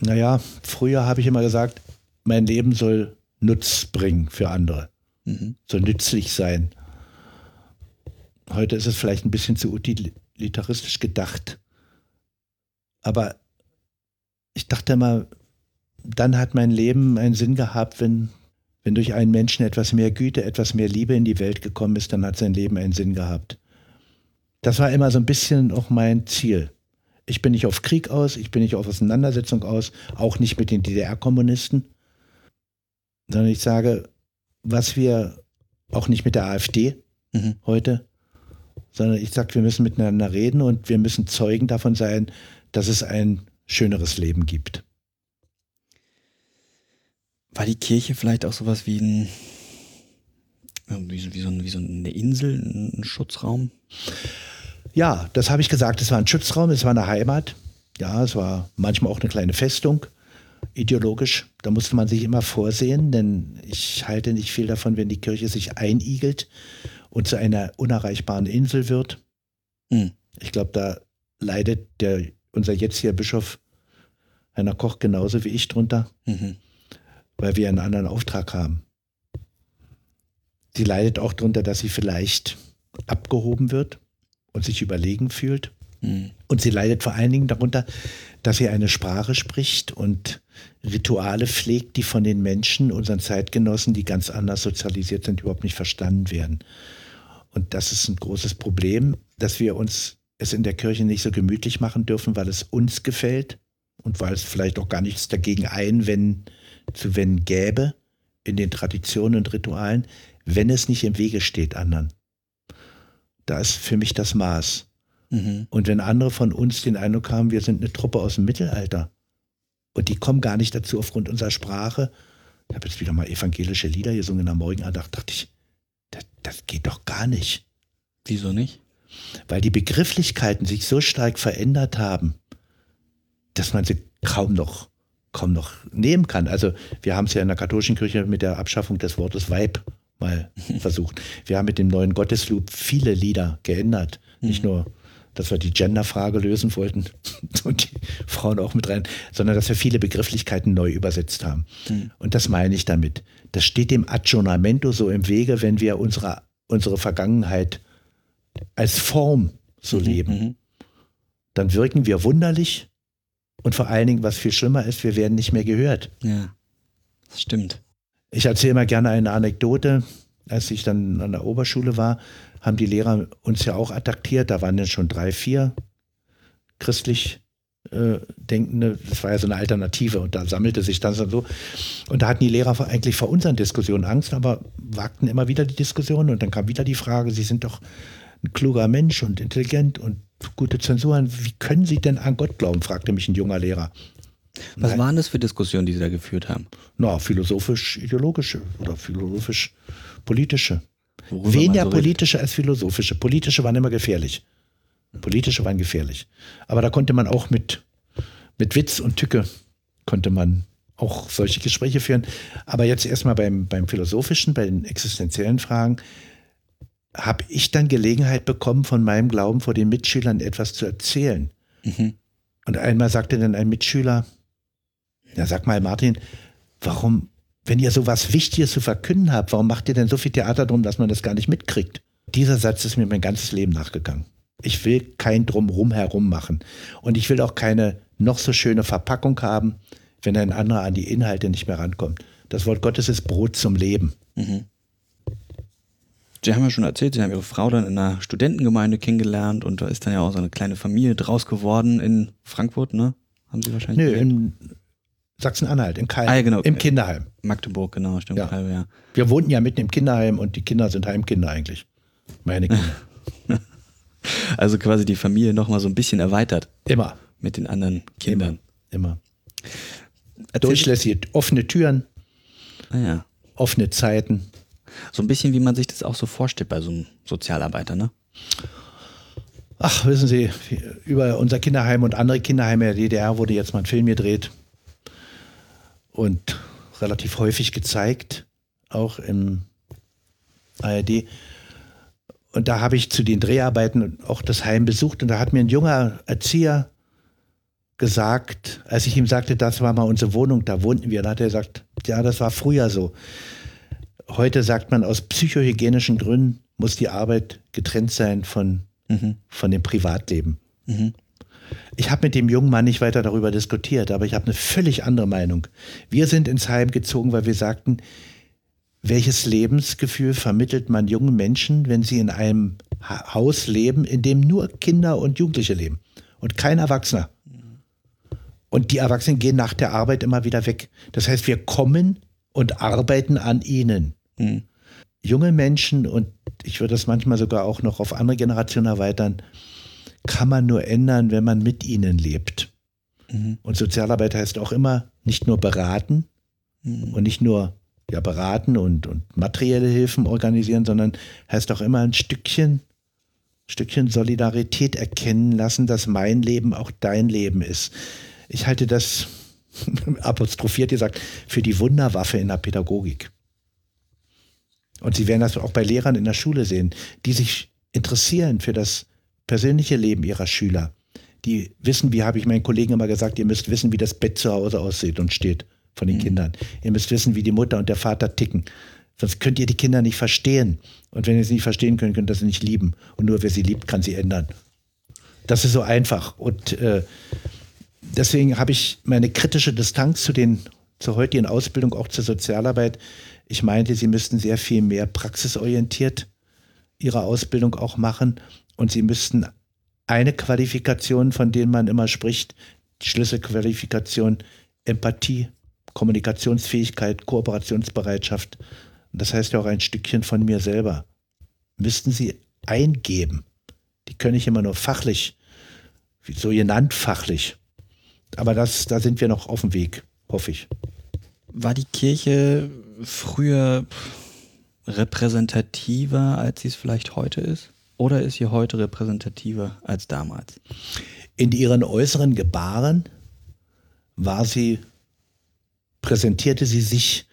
Naja, früher habe ich immer gesagt, mein Leben soll Nutz bringen für andere, mhm. soll nützlich sein. Heute ist es vielleicht ein bisschen zu utilitaristisch gedacht. Aber ich dachte immer, dann hat mein Leben einen Sinn gehabt, wenn, wenn durch einen Menschen etwas mehr Güte, etwas mehr Liebe in die Welt gekommen ist, dann hat sein Leben einen Sinn gehabt. Das war immer so ein bisschen auch mein Ziel. Ich bin nicht auf Krieg aus, ich bin nicht auf Auseinandersetzung aus, auch nicht mit den DDR-Kommunisten, sondern ich sage, was wir auch nicht mit der AfD mhm. heute, sondern ich sage, wir müssen miteinander reden und wir müssen Zeugen davon sein, dass es ein schöneres Leben gibt. War die Kirche vielleicht auch sowas wie ein wie so, wie so, wie so eine Insel, ein Schutzraum? Ja, das habe ich gesagt. Es war ein Schutzraum, es war eine Heimat. Ja, es war manchmal auch eine kleine Festung, ideologisch. Da musste man sich immer vorsehen, denn ich halte nicht viel davon, wenn die Kirche sich einigelt und zu einer unerreichbaren Insel wird. Hm. Ich glaube, da leidet der, unser jetziger Bischof Heiner Koch genauso wie ich drunter, mhm. weil wir einen anderen Auftrag haben. Sie leidet auch darunter, dass sie vielleicht abgehoben wird und sich überlegen fühlt. Mhm. Und sie leidet vor allen Dingen darunter, dass sie eine Sprache spricht und Rituale pflegt, die von den Menschen, unseren Zeitgenossen, die ganz anders sozialisiert sind, überhaupt nicht verstanden werden. Und das ist ein großes Problem, dass wir uns es in der Kirche nicht so gemütlich machen dürfen, weil es uns gefällt und weil es vielleicht auch gar nichts dagegen einwenden zu wenden gäbe in den Traditionen und Ritualen, wenn es nicht im Wege steht anderen. Da ist für mich das Maß. Mhm. Und wenn andere von uns den Eindruck haben, wir sind eine Truppe aus dem Mittelalter und die kommen gar nicht dazu aufgrund unserer Sprache. Ich habe jetzt wieder mal evangelische Lieder gesungen in der Morgenandacht, dachte ich, das, das geht doch gar nicht. Wieso nicht? Weil die Begrifflichkeiten sich so stark verändert haben, dass man sie kaum noch, kaum noch nehmen kann. Also wir haben es ja in der katholischen Kirche mit der Abschaffung des Wortes Weib mal versucht. Wir haben mit dem neuen Gottesloop viele Lieder geändert. Nicht mhm. nur, dass wir die Genderfrage lösen wollten und die Frauen auch mit rein, sondern dass wir viele Begrifflichkeiten neu übersetzt haben. Mhm. Und das meine ich damit. Das steht dem Aggiornamento so im Wege, wenn wir unsere, unsere Vergangenheit als Form so mhm. leben. Mhm. Dann wirken wir wunderlich und vor allen Dingen, was viel schlimmer ist, wir werden nicht mehr gehört. Ja, das stimmt. Ich erzähle mal gerne eine Anekdote. Als ich dann an der Oberschule war, haben die Lehrer uns ja auch attackiert. Da waren dann schon drei, vier christlich äh, Denkende. Das war ja so eine Alternative und da sammelte sich dann so. Und da hatten die Lehrer eigentlich vor unseren Diskussionen Angst, aber wagten immer wieder die Diskussion und dann kam wieder die Frage, Sie sind doch ein kluger Mensch und intelligent und gute Zensuren. Wie können Sie denn an Gott glauben? fragte mich ein junger Lehrer. Was Nein. waren das für Diskussionen, die Sie da geführt haben? Na, philosophisch-ideologische oder philosophisch-politische. Weniger so politische als philosophische. Politische waren immer gefährlich. Politische waren gefährlich. Aber da konnte man auch mit, mit Witz und Tücke konnte man auch solche Gespräche führen. Aber jetzt erstmal beim, beim philosophischen, bei den existenziellen Fragen, habe ich dann Gelegenheit bekommen, von meinem Glauben vor den Mitschülern etwas zu erzählen. Mhm. Und einmal sagte dann ein Mitschüler, ja, sag mal, Martin, warum, wenn ihr so was Wichtiges zu verkünden habt, warum macht ihr denn so viel Theater drum, dass man das gar nicht mitkriegt? Dieser Satz ist mir mein ganzes Leben nachgegangen. Ich will kein Drumrum herum machen. Und ich will auch keine noch so schöne Verpackung haben, wenn ein anderer an die Inhalte nicht mehr rankommt. Das Wort Gottes ist Brot zum Leben. Mhm. Sie haben ja schon erzählt, Sie haben Ihre Frau dann in einer Studentengemeinde kennengelernt und da ist dann ja auch so eine kleine Familie draus geworden in Frankfurt, ne? Haben Sie wahrscheinlich? Nö, in Sachsen-Anhalt, in Kalb, ah, genau. im Kinderheim. Magdeburg, genau, stimmt. Ja. Kalb, ja. Wir wohnten ja mitten im Kinderheim und die Kinder sind Heimkinder eigentlich. Meine Kinder. also quasi die Familie nochmal so ein bisschen erweitert. Immer. Mit den anderen Kindern. Immer. Immer. Durchlässig, offene Türen. Ah, ja. Offene Zeiten. So ein bisschen, wie man sich das auch so vorstellt bei so einem Sozialarbeiter, ne? Ach, wissen Sie, über unser Kinderheim und andere Kinderheime der DDR wurde jetzt mal ein Film gedreht und relativ häufig gezeigt, auch im ARD. Und da habe ich zu den Dreharbeiten auch das Heim besucht und da hat mir ein junger Erzieher gesagt, als ich ihm sagte, das war mal unsere Wohnung, da wohnten wir, da hat er gesagt, ja, das war früher so heute sagt man, aus psychohygienischen Gründen muss die Arbeit getrennt sein von, mhm. von dem Privatleben. Mhm. Ich habe mit dem jungen Mann nicht weiter darüber diskutiert, aber ich habe eine völlig andere Meinung. Wir sind ins Heim gezogen, weil wir sagten, welches Lebensgefühl vermittelt man jungen Menschen, wenn sie in einem Haus leben, in dem nur Kinder und Jugendliche leben und kein Erwachsener? Und die Erwachsenen gehen nach der Arbeit immer wieder weg. Das heißt, wir kommen und arbeiten an ihnen. Mhm. Junge Menschen, und ich würde das manchmal sogar auch noch auf andere Generationen erweitern, kann man nur ändern, wenn man mit ihnen lebt. Mhm. Und Sozialarbeit heißt auch immer nicht nur beraten mhm. und nicht nur ja, beraten und, und materielle Hilfen organisieren, sondern heißt auch immer ein Stückchen, Stückchen Solidarität erkennen lassen, dass mein Leben auch dein Leben ist. Ich halte das, apostrophiert gesagt, für die Wunderwaffe in der Pädagogik. Und Sie werden das auch bei Lehrern in der Schule sehen, die sich interessieren für das persönliche Leben ihrer Schüler. Die wissen, wie habe ich meinen Kollegen immer gesagt, ihr müsst wissen, wie das Bett zu Hause aussieht und steht von den mhm. Kindern. Ihr müsst wissen, wie die Mutter und der Vater ticken. Sonst könnt ihr die Kinder nicht verstehen. Und wenn ihr sie nicht verstehen könnt, könnt ihr sie nicht lieben. Und nur wer sie liebt, kann sie ändern. Das ist so einfach. Und äh, deswegen habe ich meine kritische Distanz zu den, zur heutigen Ausbildung, auch zur Sozialarbeit, ich meinte, sie müssten sehr viel mehr praxisorientiert ihre Ausbildung auch machen und sie müssten eine Qualifikation, von denen man immer spricht, die Schlüsselqualifikation Empathie, Kommunikationsfähigkeit, Kooperationsbereitschaft, das heißt ja auch ein Stückchen von mir selber, müssten sie eingeben. Die können ich immer nur fachlich, so genannt fachlich. Aber das, da sind wir noch auf dem Weg, hoffe ich. War die Kirche früher repräsentativer, als sie es vielleicht heute ist? Oder ist sie heute repräsentativer als damals? In ihren äußeren Gebaren war sie, präsentierte sie sich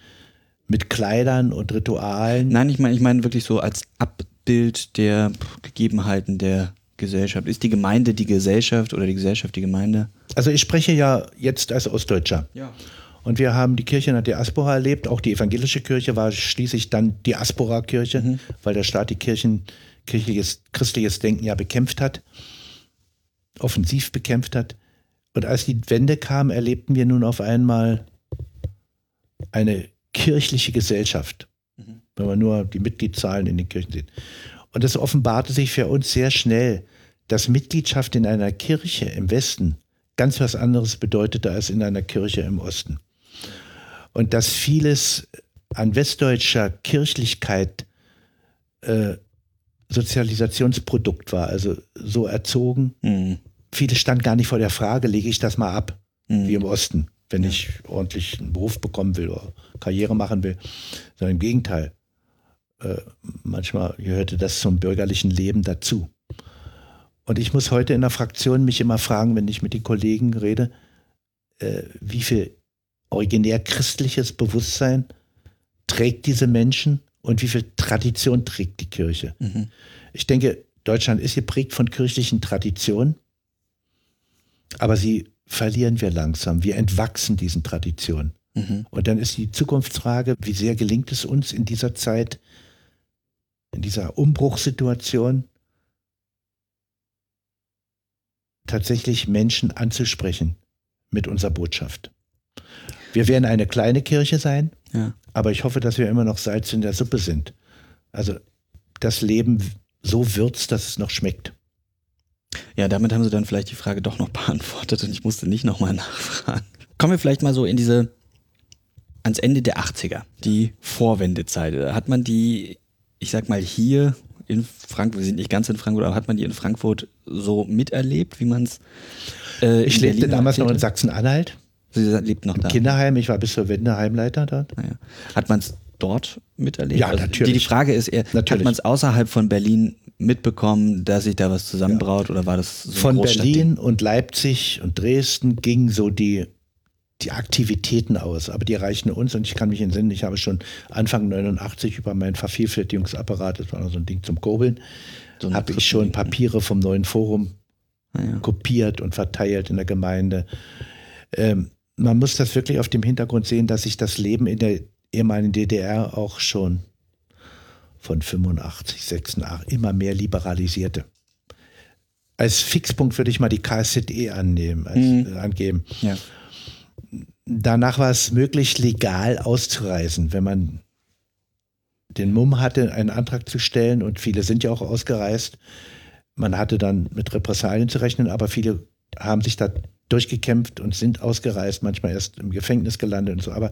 mit Kleidern und Ritualen. Nein, ich meine, ich meine wirklich so als Abbild der Gegebenheiten der Gesellschaft. Ist die Gemeinde die Gesellschaft oder die Gesellschaft die Gemeinde? Also ich spreche ja jetzt als Ostdeutscher. Ja. Und wir haben die Kirche in der Diaspora erlebt. Auch die evangelische Kirche war schließlich dann Diaspora-Kirche, mhm. weil der Staat die Kirchen, kirchliches, christliches Denken ja bekämpft hat, offensiv bekämpft hat. Und als die Wende kam, erlebten wir nun auf einmal eine kirchliche Gesellschaft, mhm. wenn man nur die Mitgliedszahlen in den Kirchen sieht. Und es offenbarte sich für uns sehr schnell, dass Mitgliedschaft in einer Kirche im Westen ganz was anderes bedeutete als in einer Kirche im Osten und dass vieles an westdeutscher Kirchlichkeit äh, Sozialisationsprodukt war, also so erzogen. Mhm. Viele stand gar nicht vor der Frage, lege ich das mal ab, mhm. wie im Osten. wenn ja. ich ordentlich einen Beruf bekommen will oder Karriere machen will, sondern im Gegenteil. Äh, manchmal gehörte das zum bürgerlichen Leben dazu. Und ich muss heute in der Fraktion mich immer fragen, wenn ich mit den Kollegen rede, äh, wie viel originär christliches Bewusstsein trägt diese Menschen und wie viel Tradition trägt die Kirche. Mhm. Ich denke, Deutschland ist geprägt von kirchlichen Traditionen, aber sie verlieren wir langsam. Wir entwachsen diesen Traditionen. Mhm. Und dann ist die Zukunftsfrage, wie sehr gelingt es uns in dieser Zeit, in dieser Umbruchssituation, tatsächlich Menschen anzusprechen mit unserer Botschaft. Wir werden eine kleine Kirche sein, ja. aber ich hoffe, dass wir immer noch Salz in der Suppe sind. Also das Leben so würzt, dass es noch schmeckt. Ja, damit haben Sie dann vielleicht die Frage doch noch beantwortet und ich musste nicht nochmal nachfragen. Kommen wir vielleicht mal so in diese, ans Ende der 80er, die Vorwendezeit. Hat man die, ich sag mal, hier in Frankfurt, wir sind nicht ganz in Frankfurt, aber hat man die in Frankfurt so miterlebt, wie man es. Äh, ich lebte Berlin damals noch in Sachsen-Anhalt. Sie lebt noch Im da. Kinderheim, ich war bis zur Wende Heimleiter dort. Naja. Hat man es dort miterlebt? Ja, also natürlich. Die, die Frage ist eher, natürlich. hat man es außerhalb von Berlin mitbekommen, dass sich da was zusammenbraut ja. oder war das so Von Berlin und Leipzig und Dresden gingen so die, die Aktivitäten aus, aber die reichen uns und ich kann mich entsinnen, ich habe schon Anfang 89 über meinen Vervielfältigungsapparat, das war so ein Ding zum Kurbeln, so habe ich schon Papiere vom neuen Forum ah, ja. kopiert und verteilt in der Gemeinde. Ähm, man muss das wirklich auf dem Hintergrund sehen, dass sich das Leben in der ehemaligen DDR auch schon von 85, 86 immer mehr liberalisierte. Als Fixpunkt würde ich mal die KSZE annehmen, als, mhm. äh, angeben. Ja. Danach war es möglich, legal auszureisen, wenn man den Mumm hatte, einen Antrag zu stellen und viele sind ja auch ausgereist. Man hatte dann mit Repressalien zu rechnen, aber viele haben sich da durchgekämpft und sind ausgereist, manchmal erst im Gefängnis gelandet und so. Aber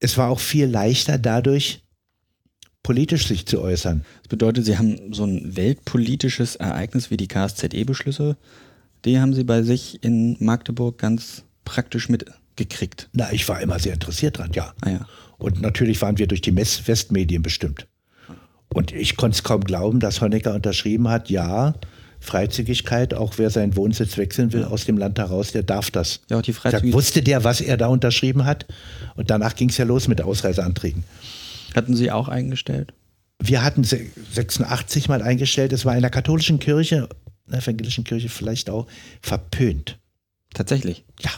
es war auch viel leichter dadurch, politisch sich zu äußern. Das bedeutet, Sie haben so ein weltpolitisches Ereignis wie die KSZE-Beschlüsse, die haben Sie bei sich in Magdeburg ganz praktisch mitgekriegt. Na, ich war immer sehr interessiert dran, ja. Ah, ja. Und natürlich waren wir durch die Westmedien bestimmt. Und ich konnte es kaum glauben, dass Honecker unterschrieben hat, ja, Freizügigkeit, auch wer seinen Wohnsitz wechseln will aus dem Land heraus, der darf das. Ja, die Freizügigkeit. Wusste der, was er da unterschrieben hat? Und danach ging es ja los mit Ausreiseanträgen. Hatten Sie auch eingestellt? Wir hatten 86 mal eingestellt. Es war in der katholischen Kirche, in der evangelischen Kirche vielleicht auch, verpönt. Tatsächlich? Ja.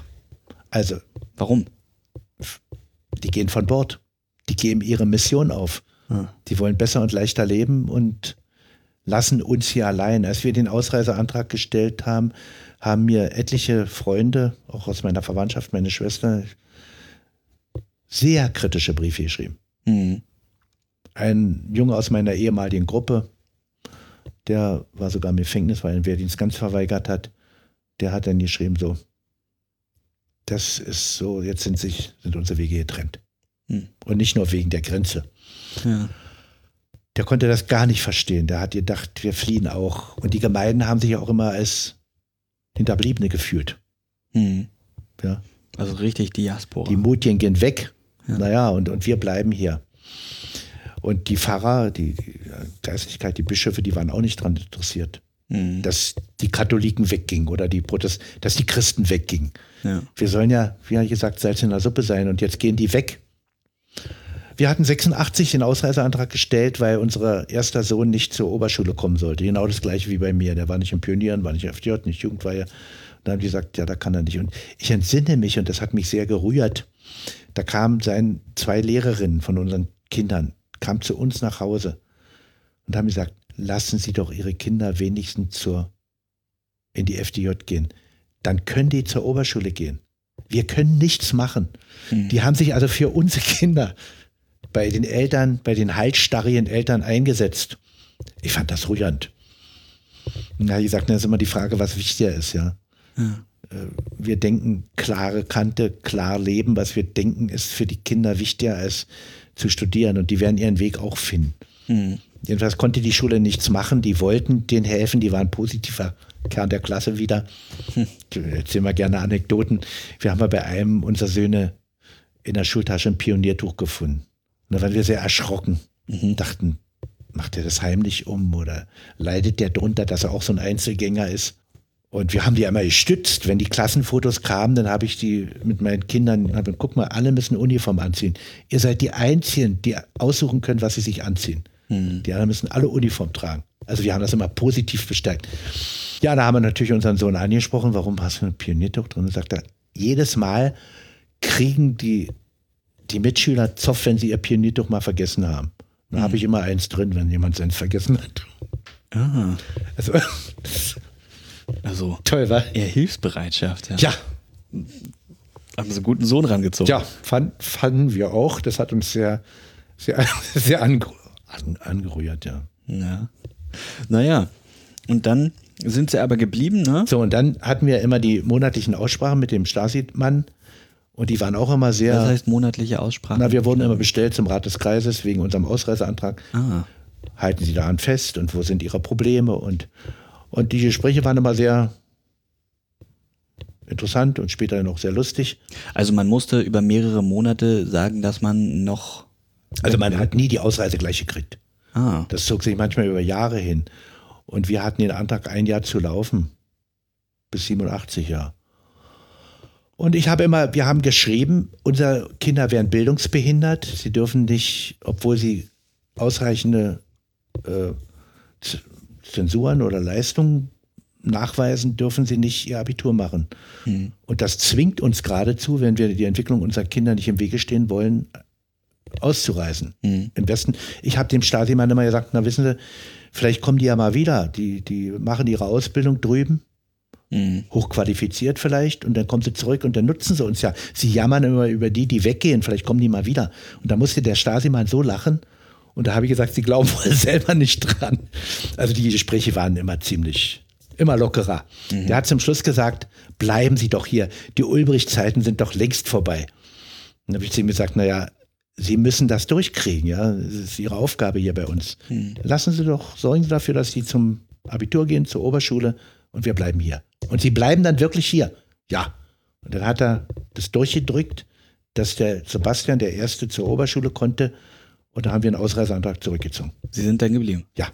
Also. Warum? Die gehen von Bord. Die geben ihre Mission auf. Hm. Die wollen besser und leichter leben und lassen uns hier allein. Als wir den Ausreiseantrag gestellt haben, haben mir etliche Freunde, auch aus meiner Verwandtschaft, meine Schwester, sehr kritische Briefe geschrieben. Mhm. Ein Junge aus meiner ehemaligen Gruppe, der war sogar im Gefängnis, weil er den Wehrdienst ganz verweigert hat, der hat dann geschrieben so, das ist so, jetzt sind sich, sind unsere Wege getrennt. Mhm. Und nicht nur wegen der Grenze. Ja der konnte das gar nicht verstehen. Der hat gedacht, wir fliehen auch. Und die Gemeinden haben sich auch immer als Hinterbliebene gefühlt. Mhm. Ja. Also richtig Diaspora. Die Mutien gehen weg. Ja. Naja, und, und wir bleiben hier. Und die Pfarrer, die, die Geistlichkeit, die Bischöfe, die waren auch nicht daran interessiert, mhm. dass die Katholiken weggingen oder die Protest dass die Christen weggingen. Ja. Wir sollen ja, wie gesagt, Salz in der Suppe sein und jetzt gehen die weg. Wir hatten 86 den Ausreiseantrag gestellt, weil unser erster Sohn nicht zur Oberschule kommen sollte. Genau das gleiche wie bei mir. Der war nicht im Pionieren, war nicht FJ, nicht Jugendweihe. Und dann haben die gesagt, ja, da kann er nicht. Und ich entsinne mich, und das hat mich sehr gerührt, da kamen sein, zwei Lehrerinnen von unseren Kindern, kamen zu uns nach Hause und haben gesagt, lassen Sie doch Ihre Kinder wenigstens zur, in die FDJ gehen. Dann können die zur Oberschule gehen. Wir können nichts machen. Mhm. Die haben sich also für unsere Kinder bei den Eltern, bei den halsstarrigen Eltern eingesetzt. Ich fand das rührend. Na, ich sagte, das ist immer die Frage, was wichtiger ist, ja. ja. Äh, wir denken klare Kante, klar leben. Was wir denken, ist für die Kinder wichtiger als zu studieren und die werden ihren Weg auch finden. Hm. Jedenfalls konnte die Schule nichts machen. Die wollten denen helfen. Die waren positiver Kern der Klasse wieder. Hm. erzählen wir gerne Anekdoten. Wir haben bei einem unserer Söhne in der Schultasche ein Pioniertuch gefunden. Und da waren wir sehr erschrocken. Mhm. Dachten, macht er das heimlich um oder leidet der darunter, dass er auch so ein Einzelgänger ist? Und wir haben die einmal gestützt. Wenn die Klassenfotos kamen, dann habe ich die mit meinen Kindern, hab, guck mal, alle müssen Uniform anziehen. Ihr seid die Einzigen, die aussuchen können, was sie sich anziehen. Mhm. Die anderen müssen alle Uniform tragen. Also wir haben das immer positiv bestärkt. Ja, da haben wir natürlich unseren Sohn angesprochen, warum hast du ein Pioniertuch drin? Und sagt er, jedes Mal kriegen die, die Mitschüler Zoff, wenn sie ihr Pioniertuch mal vergessen haben. Da mhm. habe ich immer eins drin, wenn jemand seins vergessen hat. Ah. Also, also toll, war. Eher Hilfsbereitschaft, ja. Ja. Haben sie einen guten Sohn rangezogen. Ja, fand, fanden wir auch. Das hat uns sehr, sehr, sehr ange, an, angerührt, ja. Ja. Naja, und dann sind sie aber geblieben, ne? So, und dann hatten wir immer die monatlichen Aussprachen mit dem Stasi-Mann. Und die waren auch immer sehr. Was heißt monatliche Aussprachen? Na, wir wurden immer bestellt zum Rat des Kreises wegen unserem Ausreiseantrag. Ah. Halten Sie daran fest und wo sind Ihre Probleme? Und, und die Gespräche waren immer sehr interessant und später noch sehr lustig. Also man musste über mehrere Monate sagen, dass man noch. Also man hat nie die Ausreise gleich gekriegt. Ah. Das zog sich manchmal über Jahre hin. Und wir hatten den Antrag, ein Jahr zu laufen. Bis 87 Jahre. Und ich habe immer, wir haben geschrieben, unsere Kinder wären bildungsbehindert. Sie dürfen nicht, obwohl sie ausreichende äh, Zensuren oder Leistungen nachweisen, dürfen sie nicht ihr Abitur machen. Mhm. Und das zwingt uns geradezu, wenn wir die Entwicklung unserer Kinder nicht im Wege stehen wollen, auszureisen. Mhm. Im Westen. Ich habe dem Stasi-Mann immer gesagt, na wissen Sie, vielleicht kommen die ja mal wieder. Die, die machen ihre Ausbildung drüben Mhm. Hochqualifiziert vielleicht und dann kommen sie zurück und dann nutzen sie uns ja. Sie jammern immer über die, die weggehen, vielleicht kommen die mal wieder. Und da musste der Stasi-Mann so lachen und da habe ich gesagt, sie glauben wohl selber nicht dran. Also die Gespräche waren immer ziemlich, immer lockerer. Mhm. Der hat zum Schluss gesagt, bleiben Sie doch hier, die Ulbricht-Zeiten sind doch längst vorbei. dann habe ich zu ihm gesagt, naja, Sie müssen das durchkriegen, ja. Das ist Ihre Aufgabe hier bei uns. Mhm. Lassen Sie doch, sorgen Sie dafür, dass Sie zum Abitur gehen, zur Oberschule und wir bleiben hier. Und sie bleiben dann wirklich hier. Ja. Und dann hat er das durchgedrückt, dass der Sebastian, der Erste, zur Oberschule konnte. Und da haben wir einen Ausreiseantrag zurückgezogen. Sie sind dann geblieben? Ja.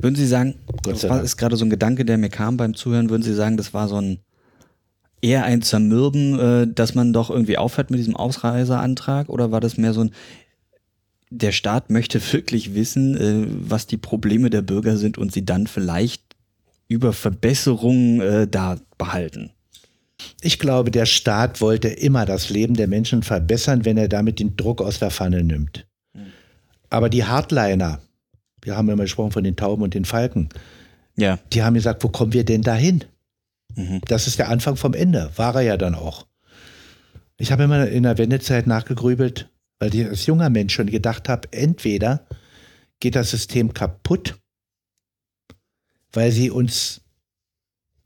Würden Sie sagen, das ist gerade so ein Gedanke, der mir kam beim Zuhören, würden Sie sagen, das war so ein eher ein Zermürben, äh, dass man doch irgendwie aufhört mit diesem Ausreiseantrag? Oder war das mehr so ein, der Staat möchte wirklich wissen, äh, was die Probleme der Bürger sind und sie dann vielleicht über Verbesserungen äh, da behalten? Ich glaube, der Staat wollte immer das Leben der Menschen verbessern, wenn er damit den Druck aus der Pfanne nimmt. Aber die Hardliner, wir haben immer gesprochen von den Tauben und den Falken, ja. die haben gesagt, wo kommen wir denn dahin? Mhm. Das ist der Anfang vom Ende, war er ja dann auch. Ich habe immer in der Wendezeit nachgegrübelt, weil ich als junger Mensch schon gedacht habe, entweder geht das System kaputt weil sie uns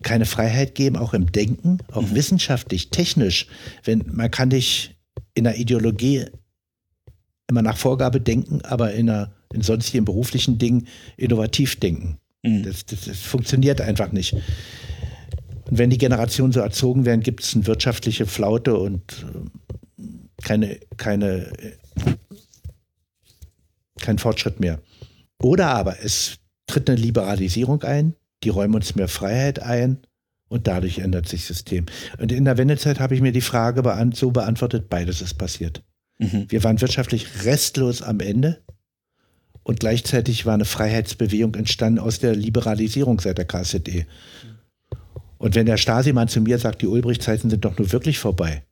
keine Freiheit geben, auch im Denken, auch mhm. wissenschaftlich, technisch. Wenn, man kann nicht in der Ideologie immer nach Vorgabe denken, aber in, einer, in sonstigen beruflichen Dingen innovativ denken. Mhm. Das, das, das, funktioniert einfach nicht. Und wenn die Generationen so erzogen werden, gibt es eine wirtschaftliche Flaute und äh, keine, keine, äh, kein Fortschritt mehr. Oder aber es tritt eine Liberalisierung ein, die räumen uns mehr Freiheit ein und dadurch ändert sich das System. Und in der Wendezeit habe ich mir die Frage beant so beantwortet, beides ist passiert. Mhm. Wir waren wirtschaftlich restlos am Ende und gleichzeitig war eine Freiheitsbewegung entstanden aus der Liberalisierung seit der KZE. Und wenn der Stasi-Mann zu mir sagt, die Ulbricht-Zeiten sind doch nur wirklich vorbei,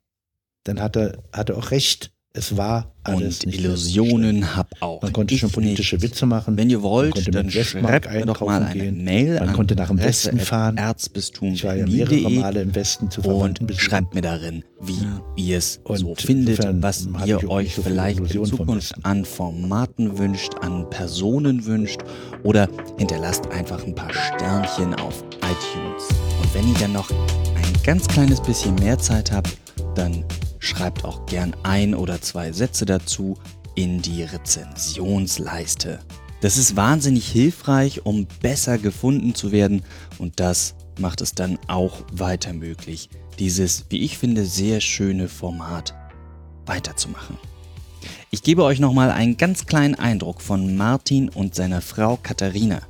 dann hat er, hat er auch recht. Es war alles Und Illusionen hab auch. Man konnte schon politische nicht. Witze machen. Wenn ihr wollt, dann schreibt doch mal eine gehen. Mail Man konnte nach dem Westen fahren. Erzbistum. Ich war ja mehrere Male im Westen zu Verwandten Und schreibt mir darin, wie ja. ihr es so findet, was ihr euch so vielleicht in Zukunft an Formaten wünscht, an Personen wünscht oder hinterlasst einfach ein paar Sternchen auf iTunes. Und wenn ihr dann noch ein ganz kleines bisschen mehr Zeit habt, dann Schreibt auch gern ein oder zwei Sätze dazu in die Rezensionsleiste. Das ist wahnsinnig hilfreich, um besser gefunden zu werden und das macht es dann auch weiter möglich, dieses, wie ich finde, sehr schöne Format weiterzumachen. Ich gebe euch nochmal einen ganz kleinen Eindruck von Martin und seiner Frau Katharina.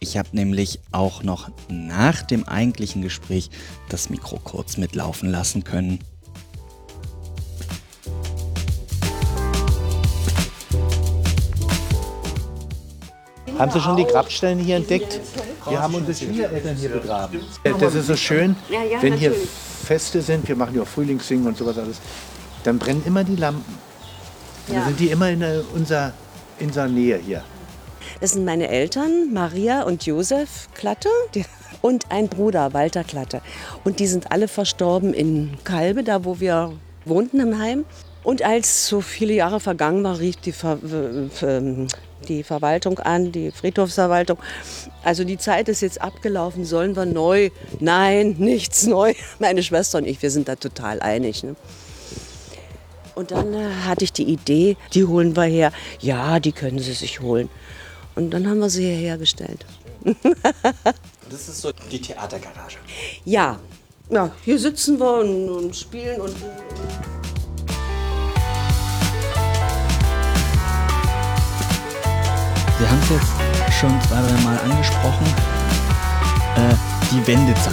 Ich habe nämlich auch noch nach dem eigentlichen Gespräch das Mikro kurz mitlaufen lassen können. Haben Sie schon die Grabstellen hier entdeckt? Wir haben unsere Schwiegereltern hier begraben. Das ist so schön, wenn hier Feste sind, wir machen ja auch Frühlingssingen und sowas alles, dann brennen immer die Lampen. Und dann sind die immer in unserer, in unserer Nähe hier. Das sind meine Eltern, Maria und Josef Klatte und ein Bruder, Walter Klatte. Und die sind alle verstorben in Kalbe, da wo wir wohnten im Heim. Und als so viele Jahre vergangen war, rief die, Ver die Verwaltung an, die Friedhofsverwaltung. Also die Zeit ist jetzt abgelaufen, sollen wir neu? Nein, nichts neu. Meine Schwester und ich, wir sind da total einig. Ne? Und dann äh, hatte ich die Idee, die holen wir her. Ja, die können sie sich holen. Und dann haben wir sie hierher gestellt. das ist so die Theatergarage. Ja, ja hier sitzen wir und, und spielen und. Wir haben es jetzt schon zwei, drei Mal angesprochen. Äh, die Wendezeit.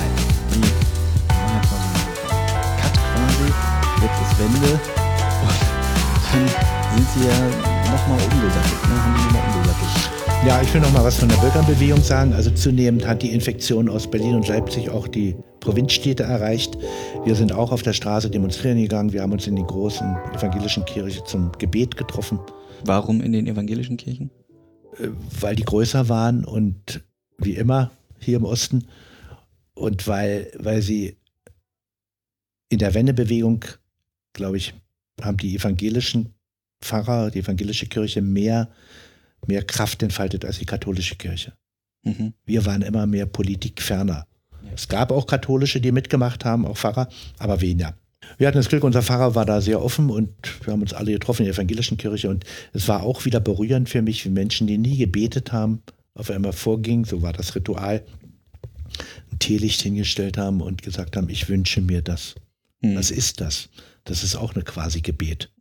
Die jetzt mal so einen Cut quasi. Jetzt ist Wende. Und dann sind sie ja nochmal umgesattelt. Ne? Haben die nochmal umgesattelt. Ja, ich will noch mal was von der Bürgerbewegung sagen. Also zunehmend hat die Infektion aus Berlin und Leipzig auch die Provinzstädte erreicht. Wir sind auch auf der Straße demonstrieren gegangen. Wir haben uns in den großen evangelischen Kirchen zum Gebet getroffen. Warum in den evangelischen Kirchen? Äh, weil die größer waren und wie immer hier im Osten und weil, weil sie in der Wendebewegung, glaube ich, haben die evangelischen Pfarrer, die evangelische Kirche mehr mehr Kraft entfaltet als die katholische Kirche. Mhm. Wir waren immer mehr politikferner. Ja. Es gab auch katholische, die mitgemacht haben, auch Pfarrer, aber weniger. Wir hatten das Glück, unser Pfarrer war da sehr offen und wir haben uns alle getroffen in der evangelischen Kirche und es war auch wieder berührend für mich, wie Menschen, die nie gebetet haben, auf einmal vorgingen, so war das Ritual, ein Teelicht hingestellt haben und gesagt haben, ich wünsche mir das. Mhm. Was ist das? Das ist auch eine quasi Gebet.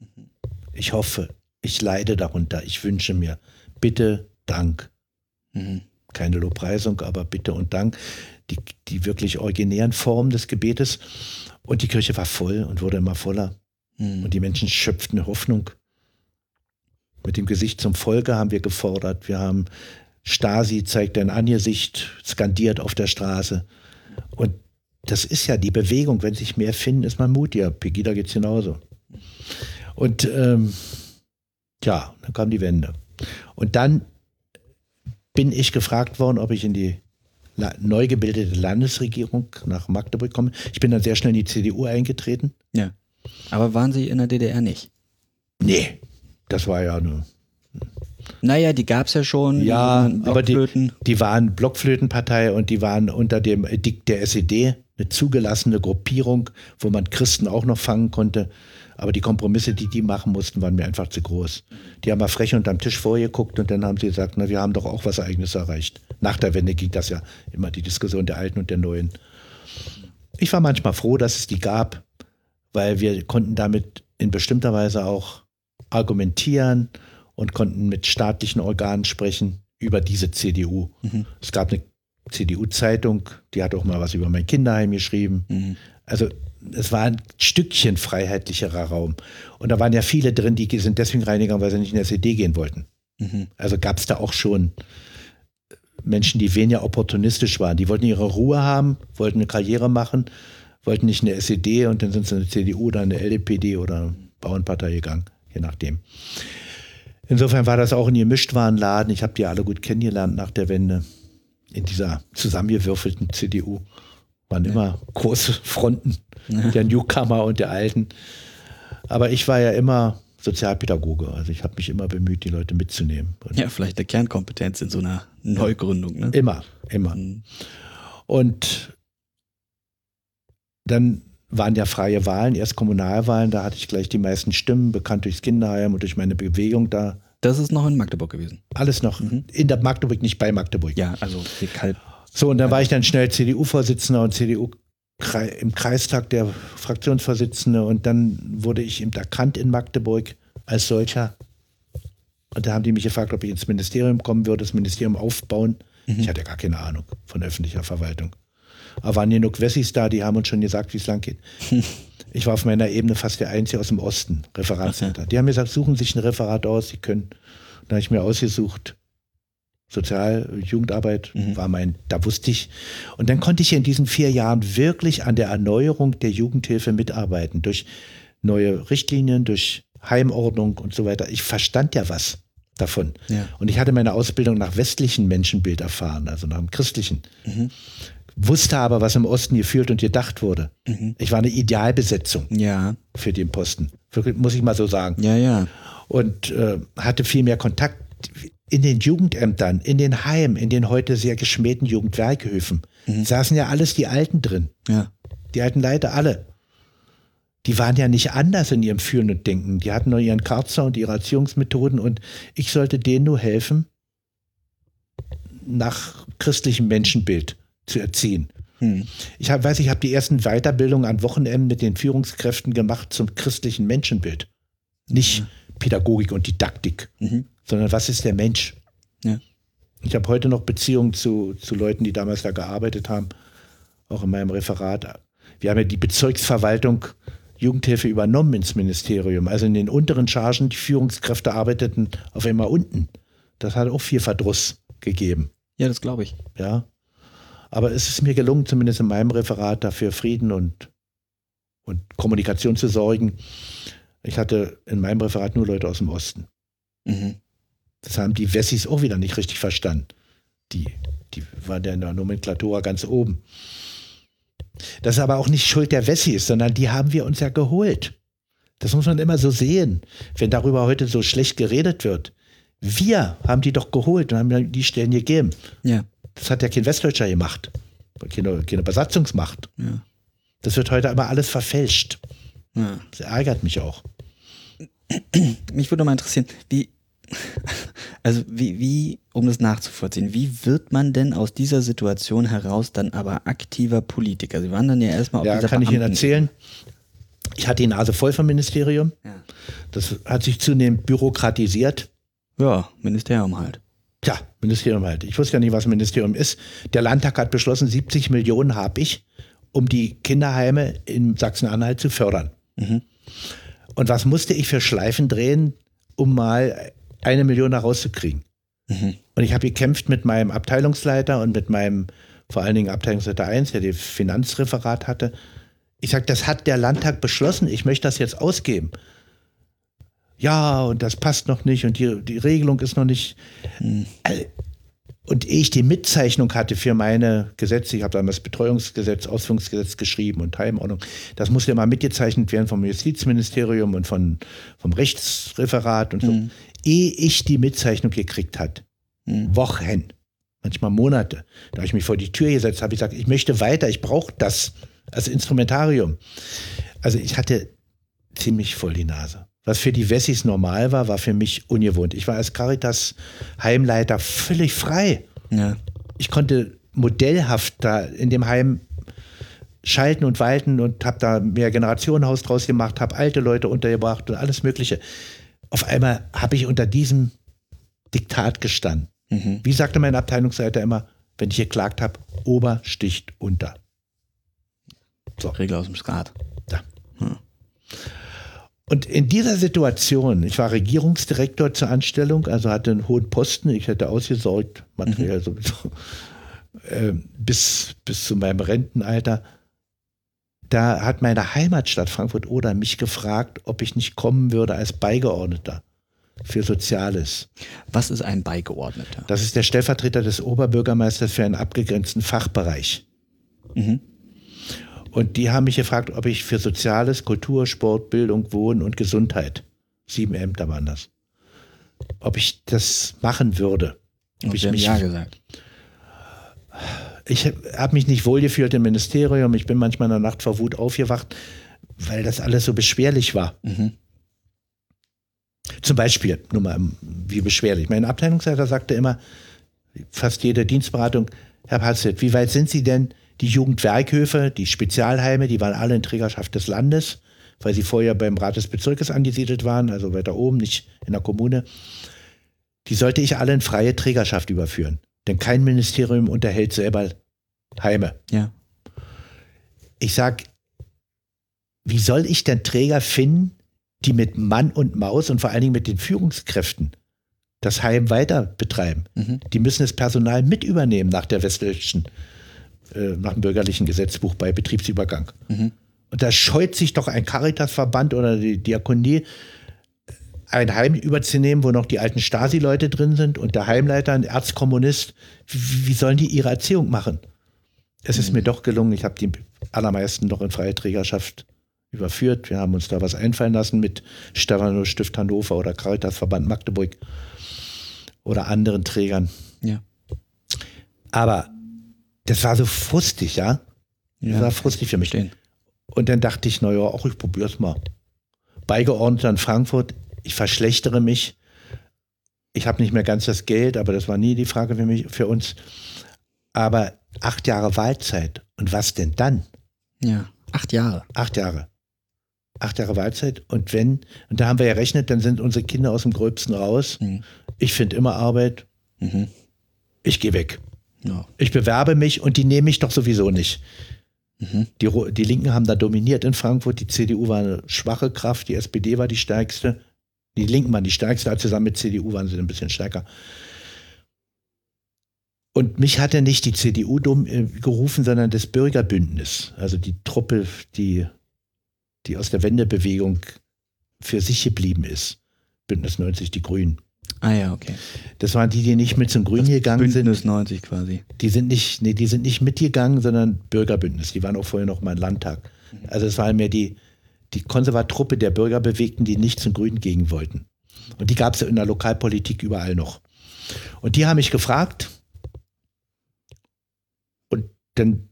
Ich hoffe, ich leide darunter, ich wünsche mir. Bitte, Dank. Mhm. Keine Lobpreisung, aber Bitte und Dank. Die, die wirklich originären Formen des Gebetes. Und die Kirche war voll und wurde immer voller. Mhm. Und die Menschen schöpften Hoffnung. Mit dem Gesicht zum Volke haben wir gefordert. Wir haben Stasi zeigt ein Angesicht skandiert auf der Straße. Und das ist ja die Bewegung. Wenn sich mehr finden, ist man mutiger. Pegida geht es genauso. Und ähm, ja, dann kam die Wende. Und dann bin ich gefragt worden, ob ich in die neu gebildete Landesregierung nach Magdeburg komme. Ich bin dann sehr schnell in die CDU eingetreten. Ja. Aber waren Sie in der DDR nicht? Nee, das war ja nur. Naja, die gab es ja schon. Ja, aber die, die waren Blockflötenpartei und die waren unter dem Edikt der SED eine zugelassene Gruppierung, wo man Christen auch noch fangen konnte. Aber die Kompromisse, die die machen mussten, waren mir einfach zu groß. Die haben mal frech unterm Tisch vorgeguckt und dann haben sie gesagt, na, wir haben doch auch was Eigenes erreicht. Nach der Wende ging das ja immer die Diskussion der Alten und der Neuen. Ich war manchmal froh, dass es die gab, weil wir konnten damit in bestimmter Weise auch argumentieren und konnten mit staatlichen Organen sprechen über diese CDU. Mhm. Es gab eine CDU-Zeitung, die hat auch mal was über mein Kinderheim geschrieben. Mhm. Also es war ein Stückchen freiheitlicherer Raum. Und da waren ja viele drin, die sind deswegen reingegangen, weil sie nicht in der CD gehen wollten. Mhm. Also gab es da auch schon Menschen, die weniger opportunistisch waren. Die wollten ihre Ruhe haben, wollten eine Karriere machen, wollten nicht in der SED und dann sind sie in der CDU oder in der LDPD oder eine Bauernpartei gegangen, je nachdem. Insofern war das auch ein Gemischtwarenladen. Ich habe die alle gut kennengelernt nach der Wende in dieser zusammengewürfelten CDU waren ja. immer große Fronten, ja. der Newcomer und der Alten. Aber ich war ja immer Sozialpädagoge, also ich habe mich immer bemüht, die Leute mitzunehmen. Und ja, vielleicht eine Kernkompetenz in so einer Neugründung. Ne? Immer, immer. Mhm. Und dann waren ja freie Wahlen, erst Kommunalwahlen, da hatte ich gleich die meisten Stimmen, bekannt durchs Kinderheim und durch meine Bewegung da Das ist noch in Magdeburg gewesen. Alles noch in der Magdeburg, nicht bei Magdeburg. Ja, also die Kalb. So, und dann war ich dann schnell CDU-Vorsitzender und CDU im Kreistag der Fraktionsvorsitzende und dann wurde ich eben erkannt in Magdeburg als solcher. Und da haben die mich gefragt, ob ich ins Ministerium kommen würde, das Ministerium aufbauen. Ich hatte gar keine Ahnung von öffentlicher Verwaltung. Aber waren genug Wessis da, die haben uns schon gesagt, wie es lang geht. Ich war auf meiner Ebene fast der Einzige aus dem Osten, Referatsleiter. Die haben mir gesagt, suchen sich ein Referat aus, sie können. Da habe ich mir ausgesucht, Sozial, Jugendarbeit war mein, da wusste ich. Und dann konnte ich in diesen vier Jahren wirklich an der Erneuerung der Jugendhilfe mitarbeiten, durch neue Richtlinien, durch Heimordnung und so weiter. Ich verstand ja was davon. Ja. Und ich hatte meine Ausbildung nach westlichem Menschenbild erfahren, also nach dem christlichen. Wusste aber, was im Osten gefühlt und gedacht wurde. Ich war eine Idealbesetzung Ja, für den Posten. Muss ich mal so sagen ja, ja. und äh, hatte viel mehr Kontakt in den Jugendämtern, in den Heimen, in den heute sehr geschmähten Jugendwerkhöfen. Saßen ja alles die Alten drin, Ja. die alten Leute alle. Die waren ja nicht anders in ihrem Fühlen und Denken. Die hatten nur ihren Karzer und ihre Erziehungsmethoden und ich sollte denen nur helfen, nach christlichem Menschenbild zu erziehen. Hm. Ich hab, weiß, ich habe die ersten Weiterbildungen an Wochenenden mit den Führungskräften gemacht zum christlichen Menschenbild. Nicht Pädagogik und Didaktik, Mhm. Sondern was ist der Mensch? Ja. Ich habe heute noch Beziehungen zu, zu Leuten, die damals da gearbeitet haben, auch in meinem Referat. Wir haben ja die Bezirksverwaltung Jugendhilfe übernommen ins Ministerium. Also in den unteren Chargen, die Führungskräfte arbeiteten auf einmal unten. Das hat auch viel Verdruss gegeben. Ja, das glaube ich. Ja. Aber es ist mir gelungen, zumindest in meinem Referat, dafür Frieden und, und Kommunikation zu sorgen. Ich hatte in meinem Referat nur Leute aus dem Osten. Mhm. Das haben die Wessis auch wieder nicht richtig verstanden. Die, die waren ja in der Nomenklatura ganz oben. Das ist aber auch nicht Schuld der Wessis, sondern die haben wir uns ja geholt. Das muss man immer so sehen, wenn darüber heute so schlecht geredet wird. Wir haben die doch geholt und haben die Stellen gegeben. Ja. Das hat ja kein Westdeutscher gemacht. Keine, keine Besatzungsmacht. Ja. Das wird heute aber alles verfälscht. ja. Das ärgert mich auch. Mich würde mal interessieren, wie, also wie, wie, um das nachzuvollziehen, wie wird man denn aus dieser Situation heraus dann aber aktiver Politiker? Sie waren dann ja erstmal auf Ja, dieser kann ich Ihnen Beamten- erzählen. Ich hatte die Nase voll vom Ministerium. Ja. Das hat sich zunehmend bürokratisiert. ja, Ministerium halt. Tja, Ministerium halt. Ich wusste ja nicht, was Ministerium ist. Der Landtag hat beschlossen, 70 Millionen habe ich, um die Kinderheime in Sachsen-Anhalt zu fördern. Und was musste ich für Schleifen drehen, um mal eine Million da rauszukriegen? Und ich habe gekämpft mit meinem Abteilungsleiter und mit meinem, vor allen Dingen Abteilungsleiter 1, der das Finanzreferat hatte. Ich sage, das hat der Landtag beschlossen, ich möchte das jetzt ausgeben. Ja, und das passt noch nicht und die, die Regelung ist noch nicht. All- Und ehe ich die Mitzeichnung hatte für meine Gesetze, ich habe damals das Betreuungsgesetz, Ausführungsgesetz geschrieben und Heimordnung, das musste ja mal mitgezeichnet werden vom Justizministerium und von, vom Rechtsreferat und so. Ehe ich die Mitzeichnung gekriegt hat, Wochen, manchmal Monate, da habe ich mich vor die Tür gesetzt, habe ich gesagt, ich möchte weiter, ich brauche das als Instrumentarium. Also ich hatte ziemlich voll die Nase. Was für die Wessis normal war, war für mich ungewohnt. Ich war als Caritas Heimleiter völlig frei. Ja. Ich konnte modellhaft da in dem Heim schalten und walten und habe da mehr Generationenhaus draus gemacht, habe alte Leute untergebracht und alles Mögliche. Auf einmal habe ich unter diesem Diktat gestanden. Wie sagte mein Abteilungsleiter immer, wenn ich geklagt habe, Ober sticht unter. Regel aus dem Skat. Da. Und in dieser Situation, ich war Regierungsdirektor zur Anstellung, also hatte einen hohen Posten, ich hätte ausgesorgt, materiell sowieso, äh, bis, bis zu meinem Rentenalter. Da hat meine Heimatstadt Frankfurt-Oder mich gefragt, ob ich nicht kommen würde als Beigeordneter für Soziales. Was ist ein Beigeordneter? Das ist der Stellvertreter des Oberbürgermeisters für einen abgegrenzten Fachbereich. Und die haben mich gefragt, ob ich für Soziales, Kultur, Sport, Bildung, Wohnen und Gesundheit, sieben Ämter waren das, ob ich das machen würde. Ob Und ich mich, Ja gesagt. Ich habe mich nicht wohlgefühlt im Ministerium. Ich bin manchmal in der Nacht vor Wut aufgewacht, weil das alles so beschwerlich war. Mhm. zum Beispiel, nur mal, wie beschwerlich. Mein Abteilungsleiter sagte immer, fast jede Dienstberatung, Herr Patzelt, wie weit sind Sie denn? Die Jugendwerkhöfe, die Spezialheime, die waren alle in Trägerschaft des Landes, weil sie vorher beim Rat des Bezirkes angesiedelt waren, also weiter oben, nicht in der Kommune. Die sollte ich alle in freie Trägerschaft überführen. Denn kein Ministerium unterhält selber Heime. Ja. Ich sag, wie soll ich denn Träger finden, die mit Mann und Maus und vor allen Dingen mit den Führungskräften das Heim weiter betreiben? Mhm. Die müssen das Personal mit übernehmen nach der westlichen, äh, nach dem bürgerlichen Gesetzbuch bei Betriebsübergang. Mhm. Und da scheut sich doch ein Caritasverband oder die Diakonie, ein Heim überzunehmen, wo noch die alten Stasi-Leute drin sind und der Heimleiter ein Erzkommunist. Wie, wie sollen die ihre Erziehung machen? Es ist mir doch gelungen, ich habe die allermeisten noch in freie Trägerschaft überführt. Wir haben uns da was einfallen lassen mit Stefano Stift Hannover oder Caritasverband Magdeburg oder anderen Trägern. Ja. Aber das war so frustig, ja? Das Ja. war frustig für mich. Verstehen. Und dann dachte ich, naja, auch ich probier's mal. Beigeordneter in Frankfurt, ich verschlechtere mich. Ich habe nicht mehr ganz das Geld, aber das war nie die Frage für mich, für uns. Aber acht Jahre Wahlzeit. Und was denn dann? Ja. Acht Jahre. Acht Jahre. Acht Jahre Wahlzeit. Und wenn, und da haben wir ja rechnet, dann sind unsere Kinder aus dem Gröbsten raus. Mhm. Ich finde immer Arbeit. Mhm. Ich gehe weg. Ja. Ich bewerbe mich und die nehmen mich doch sowieso nicht. Mhm. Die, die Linken haben da dominiert in Frankfurt. Die CDU war eine schwache Kraft. Die SPD war die stärkste. Die Linken waren die stärkste. Zusammen mit CDU waren sie ein bisschen stärker. Und mich hatte nicht die CDU dumm, äh, gerufen, sondern das Bürgerbündnis. Also die Truppe, die, die aus der Wendebewegung für sich geblieben ist. Bündnis 90, die Grünen. Ah ja, okay. Das waren die, die nicht mit zum Grünen gegangen sind. Bündnis 90 quasi. Die sind nicht, nee, die sind nicht mitgegangen, sondern Bürgerbündnis. Die waren auch vorher noch mal im Landtag. Also es war mehr die, die Konservatruppe der Bürgerbewegten, die nicht zum Grünen gegen wollten. Und die gab es in der Lokalpolitik überall noch. Und die haben mich gefragt. Dann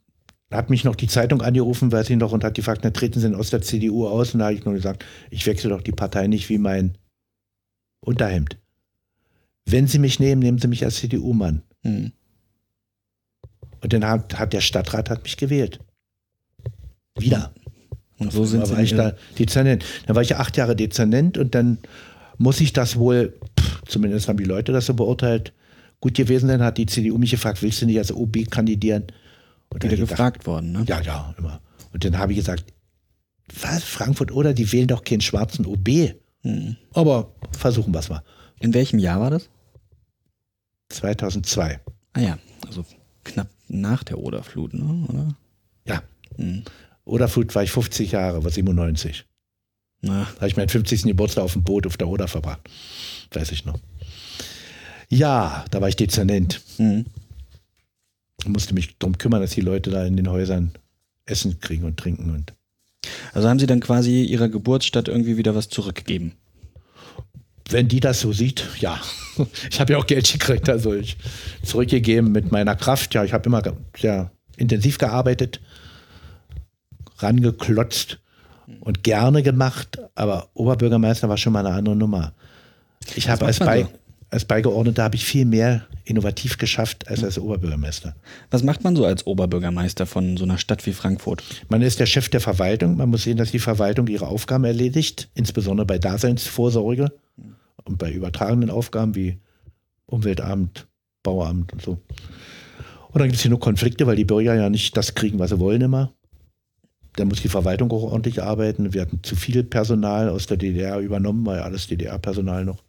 hat mich noch die Zeitung angerufen, weiß ich noch, und hat gefragt, na, treten Sie denn aus der CDU aus? Und da habe ich nur gesagt, ich wechsle doch die Partei nicht wie mein Unterhemd. Wenn Sie mich nehmen, nehmen Sie mich als CDU-Mann. Mhm. Und dann hat, hat der Stadtrat hat mich gewählt. Wieder. Und so sind sie war ich da Dezernent. Dann war ich acht Jahre Dezernent und dann muss ich das wohl, pff, zumindest haben die Leute das so beurteilt, gut gewesen sein, hat die CDU mich gefragt, willst du nicht als OB kandidieren? Und dann wieder gefragt worden, ne? Ja, ja, immer. Und dann habe ich gesagt, was, Frankfurt oder, die wählen doch keinen schwarzen OB. Mhm. Aber versuchen wir es mal. In welchem Jahr war das? 2002. Ah ja, also knapp nach der Oderflut, ne? Oder? Ja. Mhm. Oderflut war ich 50 Jahre, war 97. Na, Da habe ich meinen 50. Geburtstag auf dem Boot auf der Oder verbracht. Weiß ich noch. Ja, da war ich Dezernent. mhm. Musste mich darum kümmern, dass die Leute da in den Häusern Essen kriegen und trinken. Und Also haben sie dann quasi ihrer Geburtsstadt irgendwie wieder was zurückgegeben. wenn die das so sieht, ja. Ich habe ja auch Geld gekriegt, also ich zurückgegeben mit meiner Kraft. Ja, ich habe immer sehr intensiv gearbeitet, rangeklotzt und gerne gemacht, aber Oberbürgermeister war schon mal eine andere Nummer. Ich habe als, Bei, als Beigeordneter habe ich viel mehr innovativ geschafft als als Oberbürgermeister. Was macht man so als Oberbürgermeister von so einer Stadt wie Frankfurt? Man ist der Chef der Verwaltung. Man muss sehen, dass die Verwaltung ihre Aufgaben erledigt, insbesondere bei Daseinsvorsorge und bei übertragenen Aufgaben wie Umweltamt, Bauamt und so. Und dann gibt es hier nur Konflikte, weil die Bürger ja nicht das kriegen, was sie wollen immer. Dann muss die Verwaltung auch ordentlich arbeiten. Wir hatten zu viel Personal aus der DDR übernommen, war ja alles DDR-Personal noch.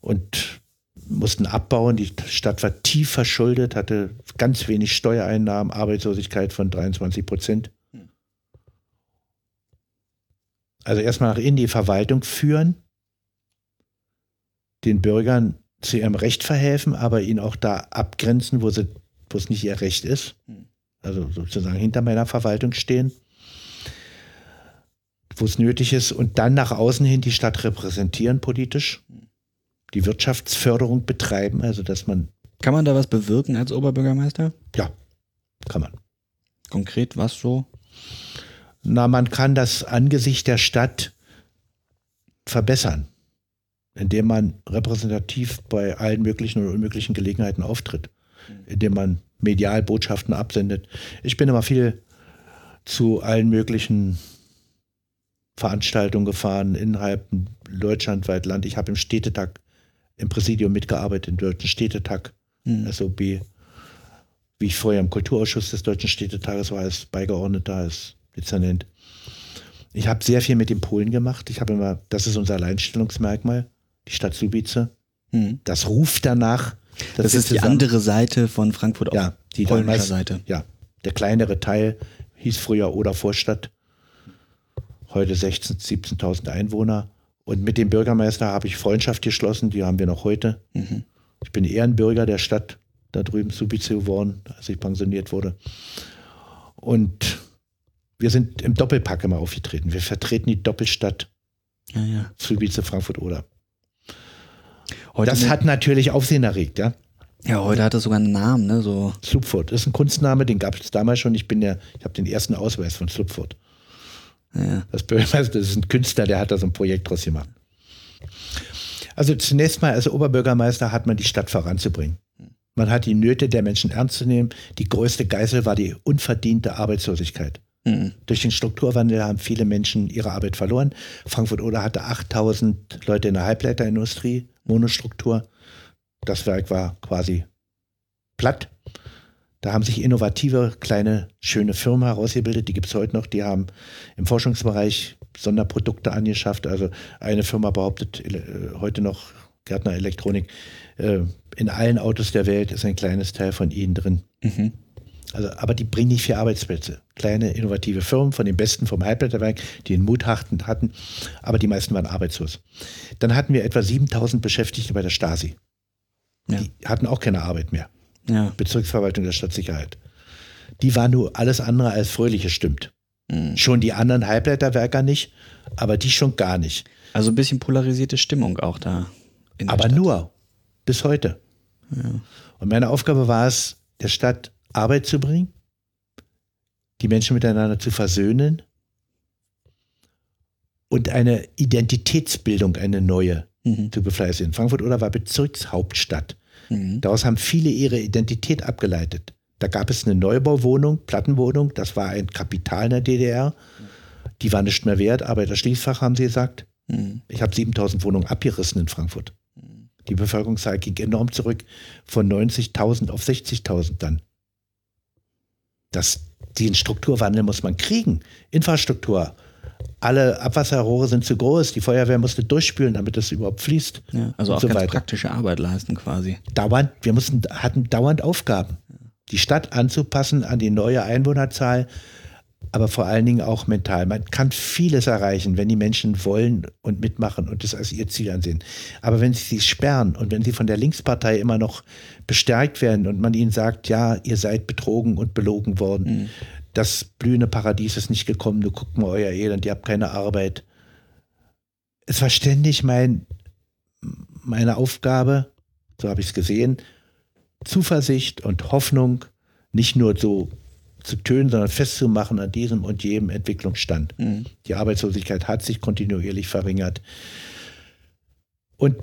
Und mussten abbauen. Die Stadt war tief verschuldet, hatte ganz wenig Steuereinnahmen, Arbeitslosigkeit von 23 Prozent. Also erstmal nach innen die Verwaltung führen, den Bürgern zu ihrem Recht verhelfen, aber ihnen auch da abgrenzen, wo, sie, wo es nicht ihr Recht ist. Also sozusagen hinter meiner Verwaltung stehen, wo es nötig ist und dann nach außen hin die Stadt repräsentieren politisch, die Wirtschaftsförderung betreiben, also dass man, Kann man da was bewirken als Oberbürgermeister? ja, kann man. Konkret was so? Na, man kann das Angesicht der Stadt verbessern. indem man repräsentativ bei allen möglichen und unmöglichen Gelegenheiten auftritt, indem man medial Botschaften absendet. Ich bin immer viel zu allen möglichen Veranstaltungen gefahren, innerhalb deutschlandweit Land. Ich habe im Städtetag, im Präsidium mitgearbeitet, im Deutschen Städtetag, mhm. SOB, wie ich vorher im Kulturausschuss des Deutschen Städtetages war, als Beigeordneter, als Dezernent. Ich habe sehr viel mit den Polen gemacht. Ich habe immer, das ist unser Alleinstellungsmerkmal, die Stadt Subice. Mhm. Das ruft danach. Das ist die andere Seite von Frankfurt, ja, die polnische Seite. Ja, der kleinere Teil hieß früher Oder Vorstadt. Heute 16.000, 17.000 Einwohner. Und mit dem Bürgermeister habe ich Freundschaft geschlossen, die haben wir noch heute. Mhm. Ich bin Ehrenbürger der Stadt da drüben Subice geworden, als ich pensioniert wurde. Und wir sind im Doppelpack immer aufgetreten. Wir vertreten die Doppelstadt ja, ja. Subice, Frankfurt oder. Heute das hat natürlich Aufsehen erregt, ja. Ja, heute hat er sogar einen Namen, ne? So. Slupford ist ein Kunstname, den gab es damals schon. Ich bin ja, ich habe den ersten Ausweis von Slupford. Ja. Das Bürgermeister, das ist ein Künstler, der hat da so ein Projekt draus gemacht. Also zunächst mal als Oberbürgermeister hat man die Stadt voranzubringen. Man hat die Nöte der Menschen ernst zu nehmen. Die größte Geißel war die unverdiente Arbeitslosigkeit. Mhm. Durch den Strukturwandel haben viele Menschen ihre Arbeit verloren. Frankfurt Oder hatte 8000 Leute in der Halbleiterindustrie, Monostruktur. Das Werk war quasi platt. Da haben sich innovative, kleine, schöne Firmen herausgebildet, die gibt es heute noch. Die haben im Forschungsbereich Sonderprodukte angeschafft. Also eine Firma behauptet äh, heute noch, Gärtner Elektronik, äh, in allen Autos der Welt ist ein kleines Teil von ihnen drin. Mhm. Also, aber die bringen nicht viel Arbeitsplätze. Kleine, innovative Firmen von den Besten vom Halbleiterwerk, die den Mut hatten, hatten, aber die meisten waren arbeitslos. Dann hatten wir etwa 7000 Beschäftigte bei der Stasi. Ja. Die hatten auch keine Arbeit mehr. Ja. Bezirksverwaltung der Stadtsicherheit. Die war nur alles andere als fröhlich stimmt. Mhm. Schon die anderen Halbleiterwerker nicht, aber die schon gar nicht. Also ein bisschen polarisierte Stimmung auch da. aber Stadt. nur bis heute. Ja. Und meine Aufgabe war es, der Stadt Arbeit zu bringen, die Menschen miteinander zu versöhnen und eine Identitätsbildung, eine neue mhm. zu befleißigen. Frankfurt oder war Bezirkshauptstadt. Mhm. Daraus haben viele ihre Identität abgeleitet. Da gab es eine Neubauwohnung, Plattenwohnung, das war ein Kapital in der DDR. Die war nicht mehr wert, aber das Schließfach haben sie gesagt. Mhm. Ich habe 7000 Wohnungen abgerissen in Frankfurt. Die Bevölkerungszahl ging enorm zurück, von 90.000 auf 60.000 dann. Das, den Strukturwandel muss man kriegen. Infrastruktur, alle Abwasserrohre sind zu groß, die Feuerwehr musste durchspülen, damit es überhaupt fließt. Ja, also auch so ganz weiter. praktische Arbeit leisten quasi. Dauernd, wir mussten, hatten dauernd Aufgaben. Die Stadt anzupassen an die neue Einwohnerzahl, aber vor allen Dingen auch mental. Man kann vieles erreichen, wenn die Menschen wollen und mitmachen und das als ihr Ziel ansehen. Aber wenn sie sie sperren und wenn sie von der Linkspartei immer noch bestärkt werden und man ihnen sagt, ja, ihr seid betrogen und belogen worden, mhm das blühende Paradies ist nicht gekommen, du guck mal euer Elend, ihr habt keine Arbeit. Es war ständig mein, meine Aufgabe, so habe ich es gesehen, Zuversicht und Hoffnung nicht nur so zu tönen, sondern festzumachen an diesem und jedem Entwicklungsstand. Mhm. Die Arbeitslosigkeit hat sich kontinuierlich verringert. Und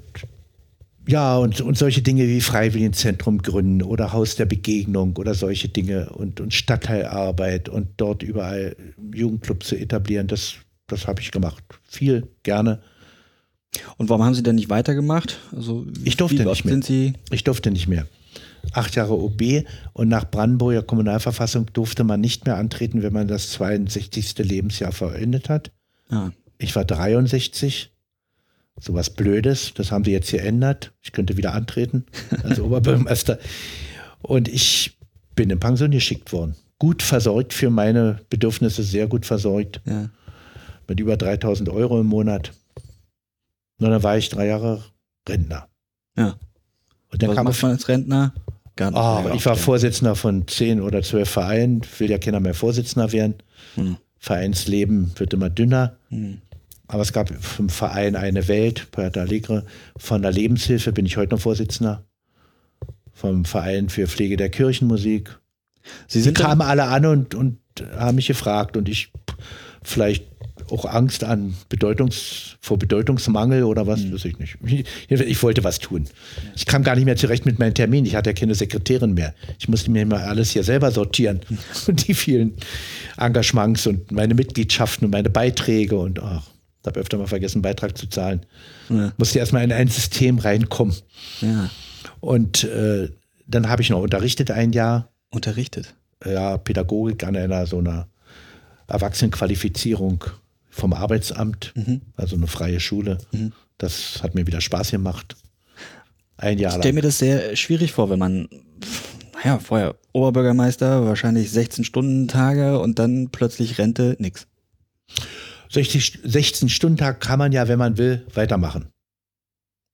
ja, und, und solche Dinge wie Freiwilligenzentrum gründen oder Haus der Begegnung oder solche Dinge und, und Stadtteilarbeit und dort überall Jugendclub zu etablieren, das, das habe ich gemacht. Viel, gerne. Und warum haben Sie denn nicht weitergemacht? Also, ich durfte nicht mehr. Sie ich durfte nicht mehr. Acht Jahre OB und nach Brandenburger Kommunalverfassung durfte man nicht mehr antreten, wenn man das 62. Lebensjahr vollendet hat. Ah. Ich war 63 sowas Blödes. Das haben sie jetzt geändert. Ich könnte wieder antreten als Oberbürgermeister. Und ich bin in Pension geschickt worden. Gut versorgt für meine Bedürfnisse, sehr gut versorgt. Ja. Mit über 3000 Euro im Monat. Und dann war ich drei Jahre Rentner. Ja. Und dann Was kam macht man als Rentner? Gar nicht oh, ich war Vorsitzender von zehn oder zwölf Vereinen, will ja keiner mehr Vorsitzender werden. Hm. Vereinsleben wird immer dünner. Hm. Aber es gab im Verein eine Welt, Puerto Alegre. Von der Lebenshilfe bin ich heute noch Vorsitzender. Vom Verein für Pflege der Kirchenmusik. Sie sind kamen alle an und, und haben mich gefragt und ich vielleicht auch Angst an Bedeutungs, vor Bedeutungsmangel oder was, mhm. weiß ich nicht. Ich, ich, wollte was tun. Ich kam gar nicht mehr zurecht mit meinen Terminen. Ich hatte ja keine Sekretärin mehr. Ich musste mir immer alles hier selber sortieren. Und die vielen Engagements und meine Mitgliedschaften und meine Beiträge und ach, habe öfter mal vergessen, Beitrag zu zahlen. Ja. Musste erstmal in ein System reinkommen. Ja. Und äh, dann habe ich noch unterrichtet ein Jahr. Unterrichtet? Ja, Pädagogik an einer so einer Erwachsenenqualifizierung vom Arbeitsamt, mhm. also eine freie Schule. Mhm. Das hat mir wieder Spaß gemacht. Ein Jahr lang. Ich stelle mir das sehr schwierig vor, wenn man, naja, vorher Oberbürgermeister, wahrscheinlich 16 Stunden Tage und dann plötzlich Rente, nix. 60, 16 Stunden Tag kann man ja, wenn man will, weitermachen.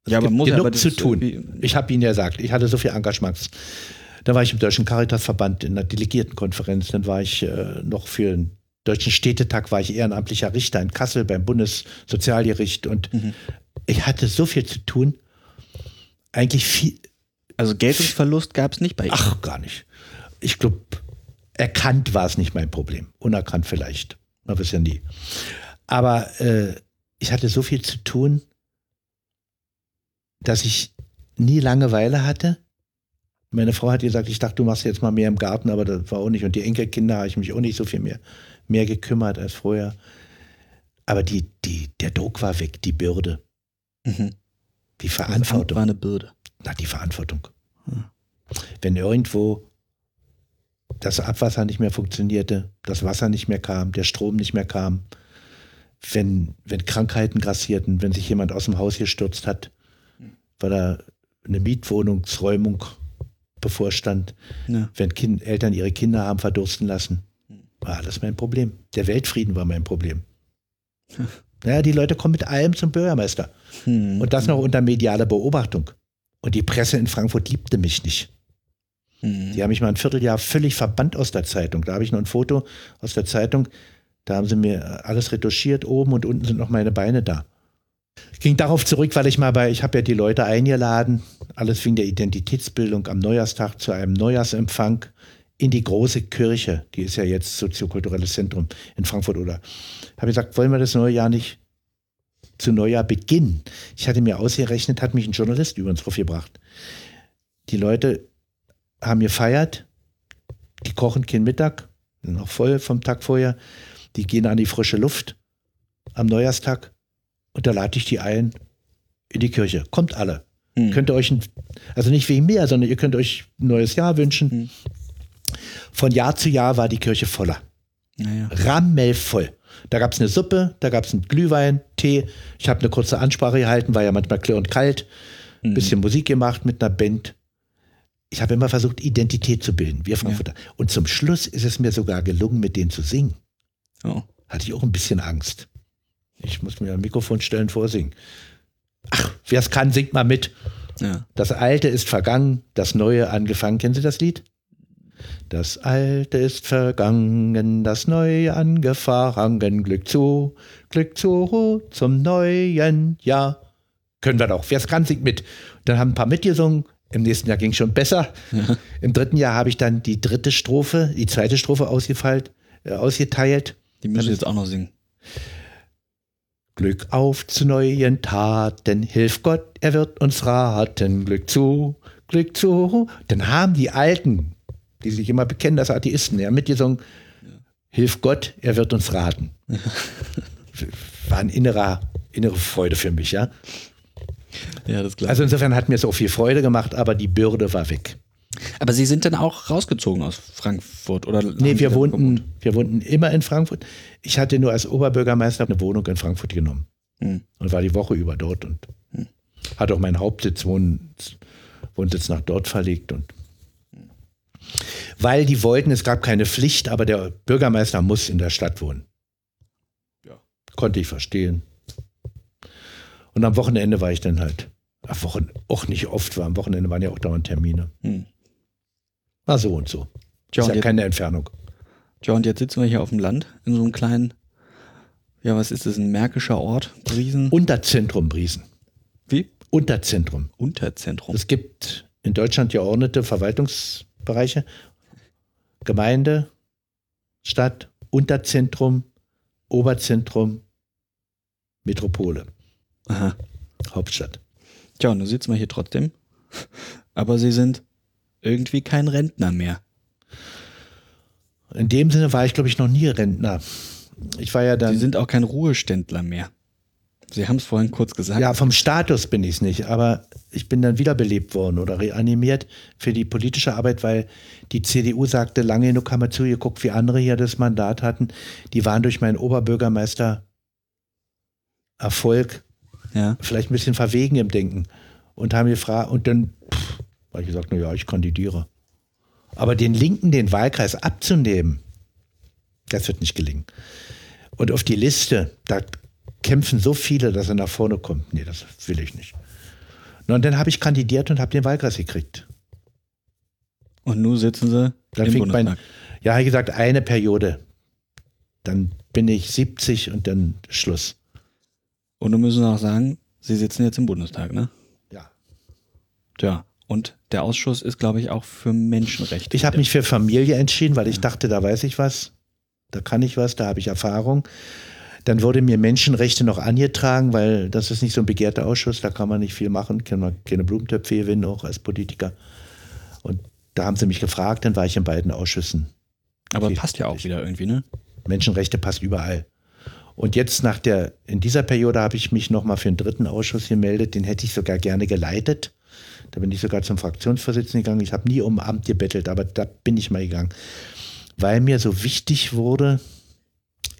Es ja, aber muss genug zu tun. Ich habe Ihnen ja gesagt, ich hatte so viel Engagements. Dann war ich im Deutschen Caritasverband in der Delegiertenkonferenz. Dann war ich äh, noch für den Deutschen Städtetag war ich ehrenamtlicher Richter in Kassel beim Bundessozialgericht und mhm. ich hatte so viel zu tun. Eigentlich viel. Also Geltungsverlust gab es nicht bei Ihnen? Ach, gar nicht. Ich glaube, erkannt war es nicht mein Problem. Unerkannt vielleicht. Man weiß ja nie. Aber äh, ich hatte so viel zu tun, dass ich nie Langeweile hatte. Meine Frau hat gesagt, ich dachte, du machst jetzt mal mehr im Garten, aber das war auch nicht. Und die Enkelkinder habe ich mich auch nicht so viel mehr mehr gekümmert als vorher. Aber die, die, der Druck war weg, die Bürde. Mhm. Die Verantwortung. Das war eine Bürde. Na, die Verantwortung. Hm. Wenn irgendwo das Abwasser nicht mehr funktionierte, das Wasser nicht mehr kam, der Strom nicht mehr kam, wenn, wenn Krankheiten grassierten, wenn sich jemand aus dem Haus gestürzt hat, weil da eine Mietwohnungsräumung bevorstand, ja. wenn kind, Eltern ihre Kinder haben verdursten lassen, war alles mein Problem. Der Weltfrieden war mein Problem. Naja, die Leute kommen mit allem zum Bürgermeister. Hm. Und das noch unter medialer Beobachtung. Und die Presse in Frankfurt liebte mich nicht. Hm. Die haben mich mal ein Vierteljahr völlig verbannt aus der Zeitung. Da habe ich noch ein Foto aus der Zeitung. Da haben sie mir alles retuschiert. Oben und unten sind noch meine Beine da. Ich ging darauf zurück, weil ich mal bei, ich habe ja die Leute eingeladen, alles wegen der Identitätsbildung am Neujahrstag zu einem Neujahrsempfang in die große Kirche, die ist ja jetzt soziokulturelles Zentrum in Frankfurt oder habe gesagt, wollen wir das neue Jahr nicht zu Neujahr beginnen? Ich hatte mir ausgerechnet, hat mich ein Journalist über uns gebracht. Die Leute haben gefeiert, die kochen keinen Mittag, sind noch voll vom Tag vorher, die gehen an die frische Luft am Neujahrstag und da lade ich die ein in die Kirche. Kommt alle. Hm. Könnt ihr euch, ein, also nicht wegen mir, sondern ihr könnt euch ein neues Jahr wünschen. Hm. Von Jahr zu Jahr war die Kirche voller. Naja. Rammelvoll. Da gab es eine Suppe, da gab es einen Glühwein, Tee. Ich habe eine kurze Ansprache gehalten, war ja manchmal klirr und kalt. Ein mhm. bisschen Musik gemacht mit einer Band. Ich habe immer versucht, Identität zu bilden, wir Frankfurter. Ja. Und zum Schluss ist es mir sogar gelungen, mit denen zu singen. Oh. Hatte ich auch ein bisschen Angst. Ich muss mir ein Mikrofon stellen, vorsingen. Ach, wer es kann, singt mal mit. Ja. Das Alte ist vergangen, das Neue angefangen. Kennen Sie das Lied? Das Alte ist vergangen, das Neue angefangen. Glück zu, Glück zu zum neuen Jahr. Können wir doch. Wer es kann, singt mit. Dann haben ein paar mitgesungen. Im nächsten Jahr ging es schon besser. Ja. Im dritten Jahr habe ich dann die dritte Strophe, die zweite Strophe ausgefeilt, äh, ausgeteilt. Die müssen jetzt auch noch singen. Glück auf zu neuen Taten, hilf Gott, er wird uns raten. Glück zu, Glück zu. Dann haben die Alten die sich immer bekennen als Atheisten, ja, mitgesungen. Hilf Gott, er wird uns raten. War ein innerer, innere Freude für mich, ja. Ja, das klar. Also insofern hat mir es auch viel Freude gemacht, aber die Bürde war weg. Aber Sie sind dann auch rausgezogen aus Frankfurt, oder? Nee, wir wohnten, wir wohnten immer in Frankfurt. Ich hatte nur als Oberbürgermeister eine Wohnung in Frankfurt genommen. Hm. Und war die Woche über dort und hm. hatte auch meinen Hauptsitz, Wohnsitz, Wohnsitz nach dort verlegt und weil die wollten, es gab keine Pflicht, aber der Bürgermeister muss in der Stadt wohnen. Ja. Konnte ich verstehen. Und am Wochenende war ich dann halt, am Wochen, auch nicht oft, war am Wochenende waren ja auch dauernd Termine. Hm. War so und so. Ja, ist ja jetzt, keine Entfernung. Ja, und jetzt sitzen wir hier auf dem Land, in so einem kleinen, ja, was ist das, ein märkischer Ort, Briesen? Unterzentrum Briesen. Wie? Unterzentrum. Unterzentrum. Es gibt in Deutschland geordnete Verwaltungs- Bereiche. Gemeinde, Stadt, Unterzentrum Oberzentrum Metropole, Aha. Hauptstadt. Tja, und nun sitzen wir hier trotzdem. Aber Sie sind irgendwie kein Rentner mehr. In dem Sinne war ich, glaube ich, noch nie Rentner. Ich war ja dann. Sie sind auch kein Ruheständler mehr. Sie haben es vorhin kurz gesagt. Ja, vom Status bin ich es nicht, aber ich bin dann wiederbelebt worden oder reanimiert für die politische Arbeit, weil die CDU sagte, lange genug haben wir zugeguckt, wie andere hier das Mandat hatten. Die waren durch meinen Oberbürgermeister Erfolg ja. vielleicht ein bisschen verwegen im Denken und haben gefragt, und dann habe ich gesagt, na ja, ich kandidiere. Aber den Linken den Wahlkreis abzunehmen, das wird nicht gelingen. Und auf die Liste, da kämpfen so viele, dass er nach vorne kommt. Nee, das will ich nicht. Und dann habe ich kandidiert und habe den Wahlkreis gekriegt. Und nun sitzen sie dann im fing mein, Bundestag. Ja, wie gesagt, eine Periode. Dann bin ich 70 und dann Schluss. Und nun müssen Sie auch sagen, Sie sitzen jetzt im Bundestag, ne? Ja. Tja. Und der Ausschuss ist, glaube ich, auch für Menschenrechte. Ich habe mich für Familie entschieden, weil ich dachte, da weiß ich was, da kann ich was, da habe ich Erfahrung. Dann wurde mir Menschenrechte noch angetragen, weil das ist nicht so ein begehrter Ausschuss, da kann man nicht viel machen, kann man keine Blumentöpfe gewinnen, auch als Politiker. Und da haben sie mich gefragt, dann war ich in beiden Ausschüssen. Aber Okay. passt ja auch wieder irgendwie, ne? Menschenrechte passt überall. Und jetzt nach der, in dieser Periode habe ich mich nochmal für einen dritten Ausschuss gemeldet, den hätte ich sogar gerne geleitet. Da bin ich sogar zum Fraktionsvorsitzenden gegangen. Ich habe nie um Amt gebettelt, aber da bin ich mal gegangen. Weil mir so wichtig wurde,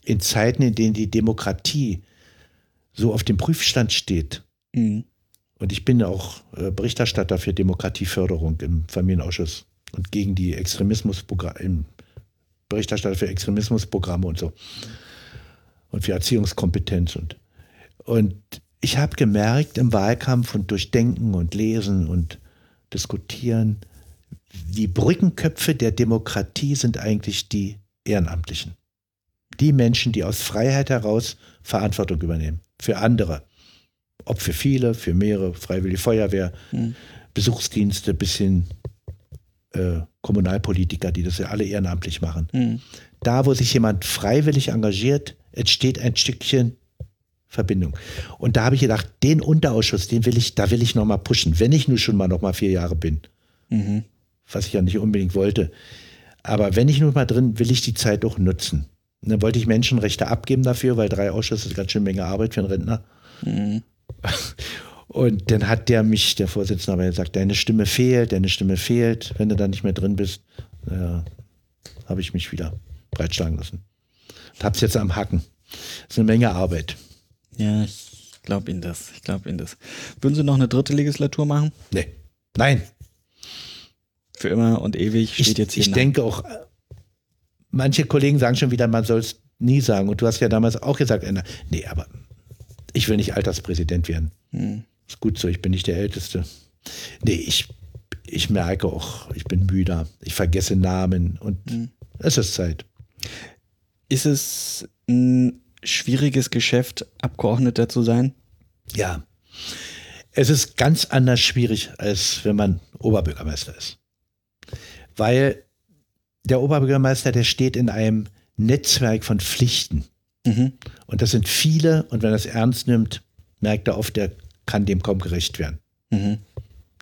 in Zeiten, in denen die Demokratie so auf dem Prüfstand steht, Mhm. und ich bin auch äh, Berichterstatter für Demokratieförderung im Familienausschuss und gegen die Extremismusprogramme, Berichterstatter für Extremismusprogramme und so. Und für Erziehungskompetenz und, und ich habe gemerkt im Wahlkampf und durch Denken und Lesen und Diskutieren, die Brückenköpfe der Demokratie sind eigentlich die Ehrenamtlichen. Die Menschen, die aus Freiheit heraus Verantwortung übernehmen. Für andere. Ob für viele, für mehrere, Freiwillige Feuerwehr, Mhm. Besuchsdienste bis hin äh, Kommunalpolitiker, die das ja alle ehrenamtlich machen. Mhm. Da, wo sich jemand freiwillig engagiert, entsteht ein Stückchen Verbindung. Und da habe ich gedacht, den Unterausschuss, den will ich, da will ich nochmal pushen, wenn ich nur schon mal nochmal vier Jahre bin, Mhm. was ich ja nicht unbedingt wollte. Aber wenn ich nur mal drin, will ich die Zeit auch nutzen. Und dann wollte ich Menschenrechte abgeben dafür, weil drei Ausschüsse ist ganz schön Menge Arbeit für einen Rentner. Mhm. Und dann hat der mich, der Vorsitzende, aber gesagt, deine Stimme fehlt, deine Stimme fehlt. Wenn du da nicht mehr drin bist, ja, habe ich mich wieder breitschlagen lassen. Und hab's jetzt am Hacken. ist eine Menge Arbeit. Ja, ich glaube Ihnen das. Ich glaube Ihnen das. Würden Sie noch eine dritte Legislatur machen? Nee. Nein. Für immer und ewig steht Ich, jetzt hier. ich nach- denke auch, äh, manche Kollegen sagen schon wieder, man soll es nie sagen. Und du hast ja damals auch gesagt, nee, aber ich will nicht Alterspräsident werden. Hm. Ist gut so, ich bin nicht der Älteste. Nee, ich, ich merke auch, ich bin müder. Ich vergesse Namen und Hm. es ist Zeit. Ist es ein schwieriges Geschäft, Abgeordneter zu sein? Ja. Es ist ganz anders schwierig, als wenn man Oberbürgermeister ist. Weil der Oberbürgermeister, der steht in einem Netzwerk von Pflichten. Mhm. Und das sind viele, und wenn er es ernst nimmt, merkt er oft, der kann dem kaum gerecht werden. Mhm.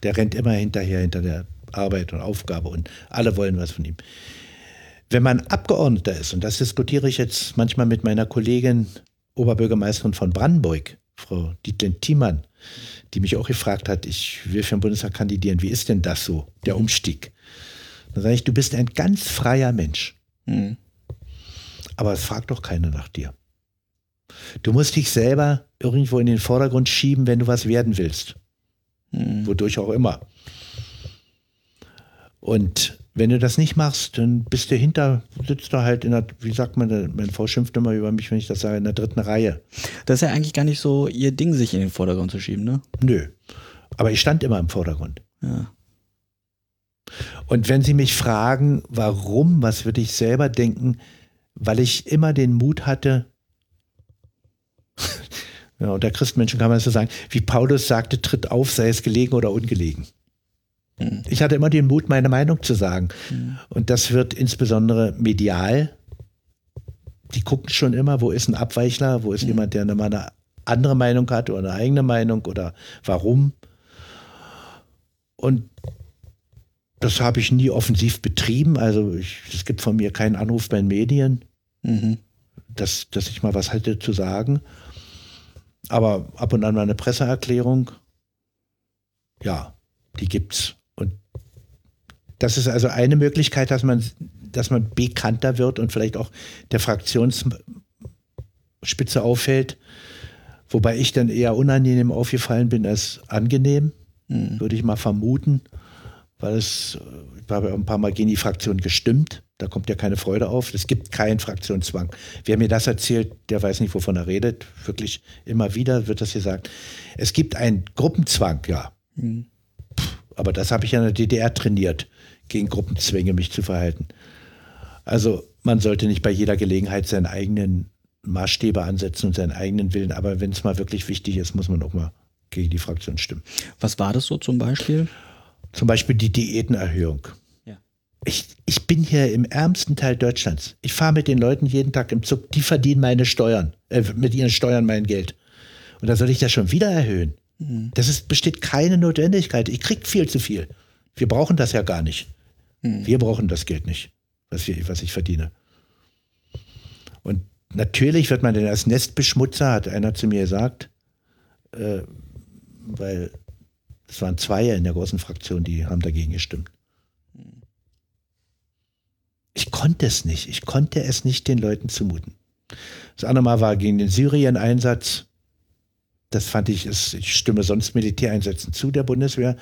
Der rennt immer hinterher, hinter der Arbeit und Aufgabe und alle wollen was von ihm. Wenn man Abgeordneter ist, und das diskutiere ich jetzt manchmal mit meiner Kollegin, Oberbürgermeisterin von Brandenburg, Frau Dietlin Thiemann, die mich auch gefragt hat, ich will für den Bundestag kandidieren, wie ist denn das so, der Umstieg? Dann sage ich, du bist ein ganz freier Mensch, Mhm. aber es fragt doch keiner nach dir. Du musst dich selber irgendwo in den Vordergrund schieben, wenn du was werden willst Mhm. wodurch auch immer. Und wenn du das nicht machst, dann bist du hinter, sitzt du halt in der, wie sagt man, meine Frau schimpft immer über mich, wenn ich das sage, in der dritten Reihe. Das ist ja eigentlich gar nicht so Ihr Ding, sich in den Vordergrund zu schieben, ne? Nö. Aber ich stand immer im Vordergrund. Ja. Und wenn sie mich fragen, warum, was würde ich selber denken, weil ich immer den Mut hatte, ja, unter Christmenschen kann man das so sagen, wie Paulus sagte, tritt auf, sei es gelegen oder ungelegen. Mhm. Ich hatte immer den Mut, meine Meinung zu sagen. Mhm. Und das wird insbesondere medial die gucken schon immer, wo ist ein Abweichler, wo ist mhm. jemand, der mal eine andere Meinung hat oder eine eigene Meinung oder warum. Und das habe ich nie offensiv betrieben. Also ich, es gibt von mir keinen Anruf bei den Medien, mhm. dass, dass ich mal was hätte zu sagen. Aber ab und an mal eine Presseerklärung, ja, die gibt's. Das ist also eine Möglichkeit, dass man, dass man bekannter wird und vielleicht auch der Fraktionsspitze auffällt. Wobei ich dann eher unangenehm aufgefallen bin als angenehm, mhm. würde ich mal vermuten, weil es, ich habe ein paar Mal gegen die Fraktion gestimmt. Da kommt ja keine Freude auf. Es gibt keinen Fraktionszwang. Wer mir das erzählt, der weiß nicht, wovon er redet. Wirklich immer wieder wird das gesagt. Es gibt einen Gruppenzwang, ja. Mhm. Aber das habe ich ja in der DDR trainiert, gegen Gruppenzwänge mich zu verhalten. Also man sollte nicht bei jeder Gelegenheit seinen eigenen Maßstäbe ansetzen und seinen eigenen Willen. Aber wenn es mal wirklich wichtig ist, muss man auch mal gegen die Fraktion stimmen. Was war das so zum Beispiel? Zum Beispiel die Diätenerhöhung. Ja. Ich, ich bin hier im ärmsten Teil Deutschlands. Ich fahre mit den Leuten jeden Tag im Zug. Die verdienen meine Steuern, äh, mit ihren Steuern mein Geld. Und da soll ich das schon wieder erhöhen. Mhm. Das ist, besteht keine Notwendigkeit. Ich krieg viel zu viel. Wir brauchen das ja gar nicht. Mhm. Wir brauchen das Geld nicht, was, wir, was ich verdiene. Und natürlich wird man denn als Nestbeschmutzer, hat einer zu mir gesagt, äh, weil es waren zwei in der großen Fraktion, die haben dagegen gestimmt. Ich konnte es nicht. Ich konnte es nicht den Leuten zumuten. Das andere Mal war gegen den Syrien-Einsatz. Das fand ich, ich stimme sonst Militäreinsätzen zu der Bundeswehr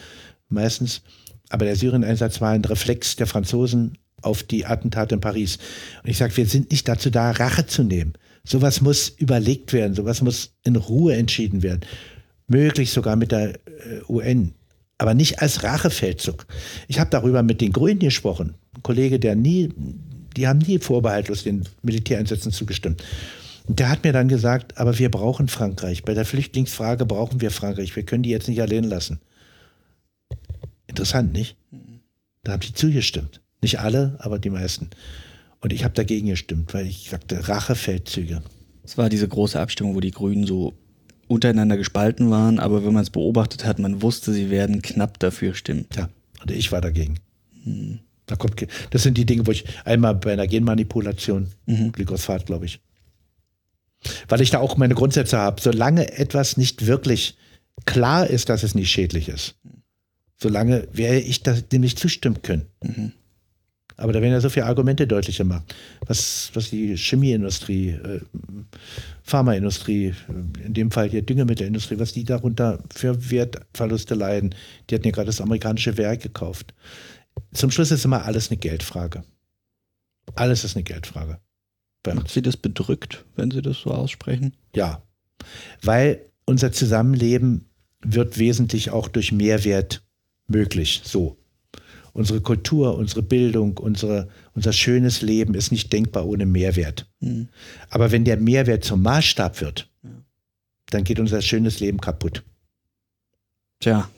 meistens. Aber der Syrien-Einsatz war ein Reflex der Franzosen auf die Attentate in Paris. Und ich sage, wir sind nicht dazu da, Rache zu nehmen. Sowas muss überlegt werden, sowas muss in Ruhe entschieden werden. Möglich sogar mit der äh, UN. Aber nicht als Rachefeldzug. Ich habe darüber mit den Grünen gesprochen. Ein Kollege, der nie, die haben nie vorbehaltlos den Militäreinsätzen zugestimmt. Und der hat mir dann gesagt, aber wir brauchen Frankreich. Bei der Flüchtlingsfrage brauchen wir Frankreich. Wir können die jetzt nicht allein lassen. Interessant, nicht? Da haben sie zugestimmt. Nicht alle, aber die meisten. Und ich habe dagegen gestimmt, weil ich sagte, Rachefeldzüge. Es war diese große Abstimmung, wo die Grünen so untereinander gespalten waren, aber wenn man es beobachtet hat, man wusste, sie werden knapp dafür stimmen. Ja, und ich war dagegen. Hm. Da kommt, das sind die Dinge, wo ich einmal bei einer Genmanipulation, mhm. Glyphosat, glaube ich, weil ich da auch meine Grundsätze habe. Solange etwas nicht wirklich klar ist, dass es nicht schädlich ist, solange werde ich dem nicht zustimmen können. Mhm. Aber da werden ja so viele Argumente deutlich gemacht, was, was die Chemieindustrie, äh, Pharmaindustrie, in dem Fall hier Düngemittelindustrie, was die darunter für Wertverluste leiden. Die hatten ja gerade das amerikanische Werk gekauft. Zum Schluss ist immer alles eine Geldfrage. Alles ist eine Geldfrage. Macht Sie das bedrückt, wenn Sie das so aussprechen? Ja, weil unser Zusammenleben wird wesentlich auch durch Mehrwert möglich. So. Unsere Kultur, unsere Bildung, unsere, unser schönes Leben ist nicht denkbar ohne Mehrwert. Mhm. Aber wenn der Mehrwert zum Maßstab wird, ja. dann geht unser schönes Leben kaputt. Tja,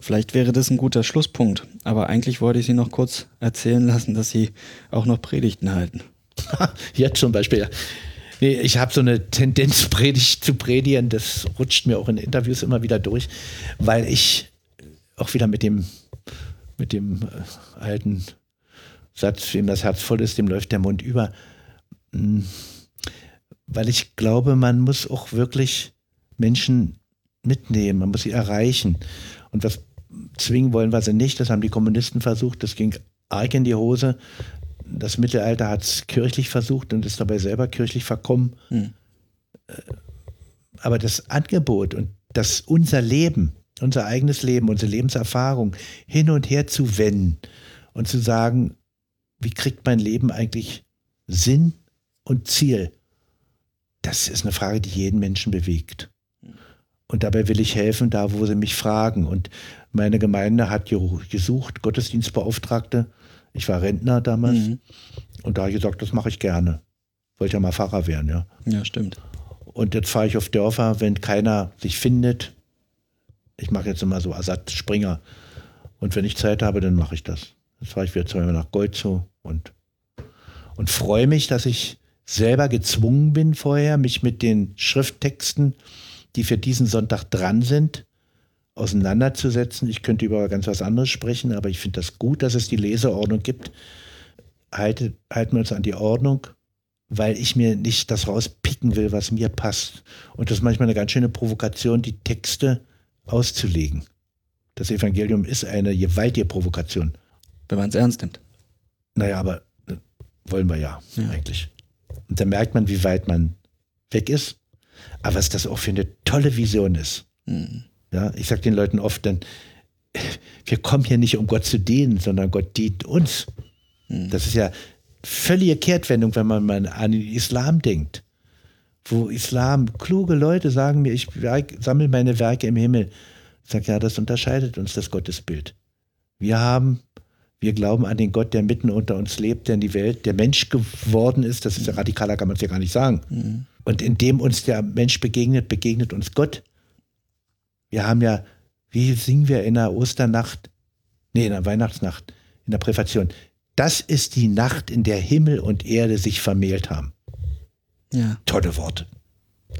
vielleicht wäre das ein guter Schlusspunkt. Aber eigentlich wollte ich Sie noch kurz erzählen lassen, dass Sie auch noch Predigten halten. Jetzt zum Beispiel. Nee, ich habe so eine Tendenz, Predigt zu predigen. Das rutscht mir auch in Interviews immer wieder durch, weil ich auch wieder mit dem, mit dem äh, alten Satz, wem das Herz voll ist, dem läuft der Mund über. Hm, weil ich glaube, man muss auch wirklich Menschen mitnehmen, man muss sie erreichen. Und was zwingen wollen wir sie nicht, das haben die Kommunisten versucht, das ging arg in die Hose das Mittelalter hat es kirchlich versucht und ist dabei selber kirchlich verkommen. Hm. Aber das Angebot und das unser Leben, unser eigenes Leben, unsere Lebenserfahrung hin und her zu wenden und zu sagen, wie kriegt mein Leben eigentlich Sinn und Ziel? Das ist eine Frage, die jeden Menschen bewegt. Und dabei will ich helfen, da wo sie mich fragen. Und meine Gemeinde hat gesucht, Gottesdienstbeauftragte, ich war Rentner damals mhm. und da habe ich gesagt, das mache ich gerne. Wollte ja mal Pfarrer werden, ja. Ja, stimmt. Und jetzt fahre ich auf Dörfer, wenn keiner sich findet. Ich mache jetzt immer so Ersatzspringer. Und wenn ich Zeit habe, dann mache ich das. Jetzt fahre ich wieder zweimal nach Gold zu und, und freue mich, dass ich selber gezwungen bin vorher, mich mit den Schrifttexten, die für diesen Sonntag dran sind, auseinanderzusetzen. Ich könnte über ganz was anderes sprechen, aber ich finde das gut, dass es die Leseordnung gibt. Halte, halten wir uns an die Ordnung, weil ich mir nicht das rauspicken will, was mir passt. Und das ist manchmal eine ganz schöne Provokation, die Texte auszulegen. Das Evangelium ist eine gewaltige Provokation. Wenn man es ernst nimmt. Naja, aber äh, wollen wir ja, ja, eigentlich. Und da merkt man, wie weit man weg ist. Aber was das auch für eine tolle Vision ist. Mhm. Ja, ich sage den Leuten oft dann, wir kommen hier nicht, um Gott zu dienen, sondern Gott dient uns. Mhm. Das ist ja völlige Kehrtwendung, wenn man mal an den Islam denkt. Wo Islam, kluge Leute sagen mir, ich sammle meine Werke im Himmel. Ich sage, ja, das unterscheidet uns das Gottesbild. Wir haben, wir glauben an den Gott, der mitten unter uns lebt, der in die Welt, der Mensch geworden ist. Das ist ja radikaler, kann man es ja gar nicht sagen. Mhm. Und indem uns der Mensch begegnet, begegnet uns Gott. Wir haben ja, wie singen wir in der Osternacht, nee, in der Weihnachtsnacht, in der Präfation. Das ist die Nacht, in der Himmel und Erde sich vermählt haben. Ja. Tolle Worte.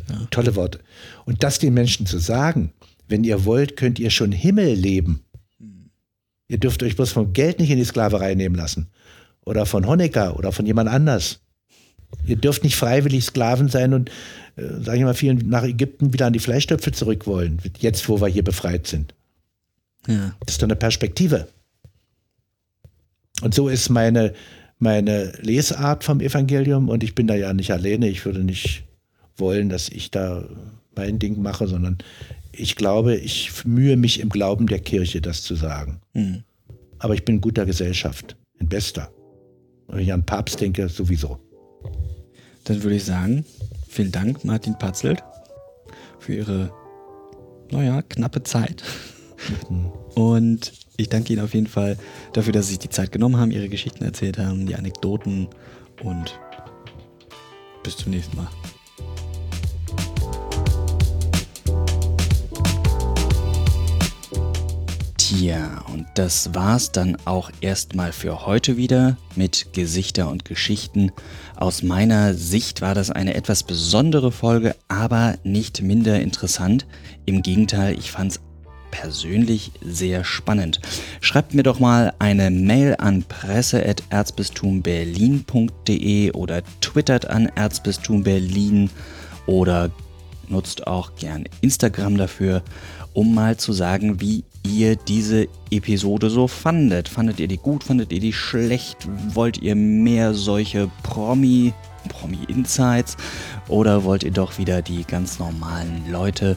Ja. Tolle Worte. Und das den Menschen zu sagen, wenn ihr wollt, könnt ihr schon Himmel leben. Ihr dürft euch bloß vom Geld nicht in die Sklaverei nehmen lassen. Oder von Honecker oder von jemand anders. Ihr dürft nicht freiwillig Sklaven sein und, äh, sage ich mal, vielen nach Ägypten wieder an die Fleischtöpfe zurück wollen, jetzt wo wir hier befreit sind. Ja. Das ist doch eine Perspektive. Und so ist meine, meine Lesart vom Evangelium und ich bin da ja nicht alleine. Ich würde nicht wollen, dass ich da mein Ding mache, sondern ich glaube, ich mühe mich im Glauben der Kirche, das zu sagen. Mhm. Aber ich bin in guter Gesellschaft, in bester. Und wenn ich an Papst denke, sowieso. Dann würde ich sagen, vielen Dank, Martin Patzelt, für Ihre, naja, knappe Zeit. Mhm. Und ich danke Ihnen auf jeden Fall dafür, dass Sie sich die Zeit genommen haben, Ihre Geschichten erzählt haben, die Anekdoten und bis zum nächsten Mal. Tja, und das war's dann auch erstmal für heute wieder mit Gesichter und Geschichten. Aus meiner Sicht war das eine etwas besondere Folge, aber nicht minder interessant. Im Gegenteil, ich fand's persönlich sehr spannend. Schreibt mir doch mal eine Mail an presse.erzbistumberlin.de oder twittert an Erzbistum Berlin oder nutzt auch gern Instagram dafür, um mal zu sagen, wie ihr diese Episode so fandet. Fandet ihr die gut? Fandet ihr die schlecht? Wollt ihr mehr solche Promi, Promi-Insights? Oder wollt ihr doch wieder die ganz normalen Leute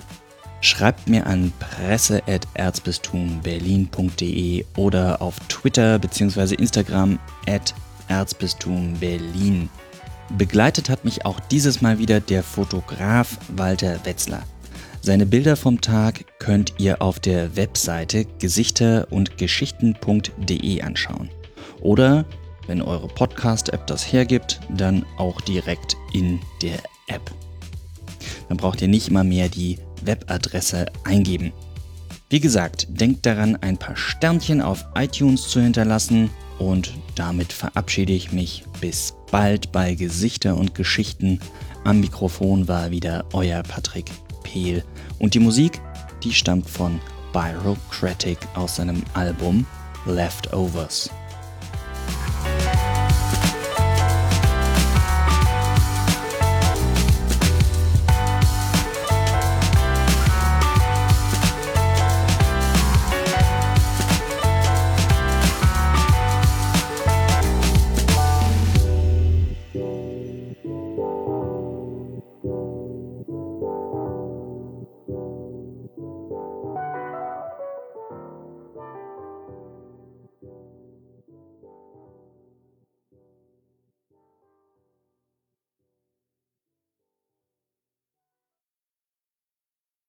Schreibt mir an presse.erzbistumberlin.de oder auf Twitter bzw. Instagram at erzbistumberlin. Begleitet hat mich auch dieses Mal wieder der Fotograf Walter Wetzler. Seine Bilder vom Tag könnt ihr auf der Webseite gesichter und geschichten.de anschauen. Oder, wenn eure Podcast-App das hergibt, dann auch direkt in der App. Dann braucht ihr nicht immer mehr die Webadresse eingeben. Wie gesagt, denkt daran, ein paar Sternchen auf iTunes zu hinterlassen und damit verabschiede ich mich. Bis bald bei Gesichter und Geschichten. Am Mikrofon war wieder euer Patrick Pehl und die Musik, die stammt von Byrocratic aus seinem Album Leftovers.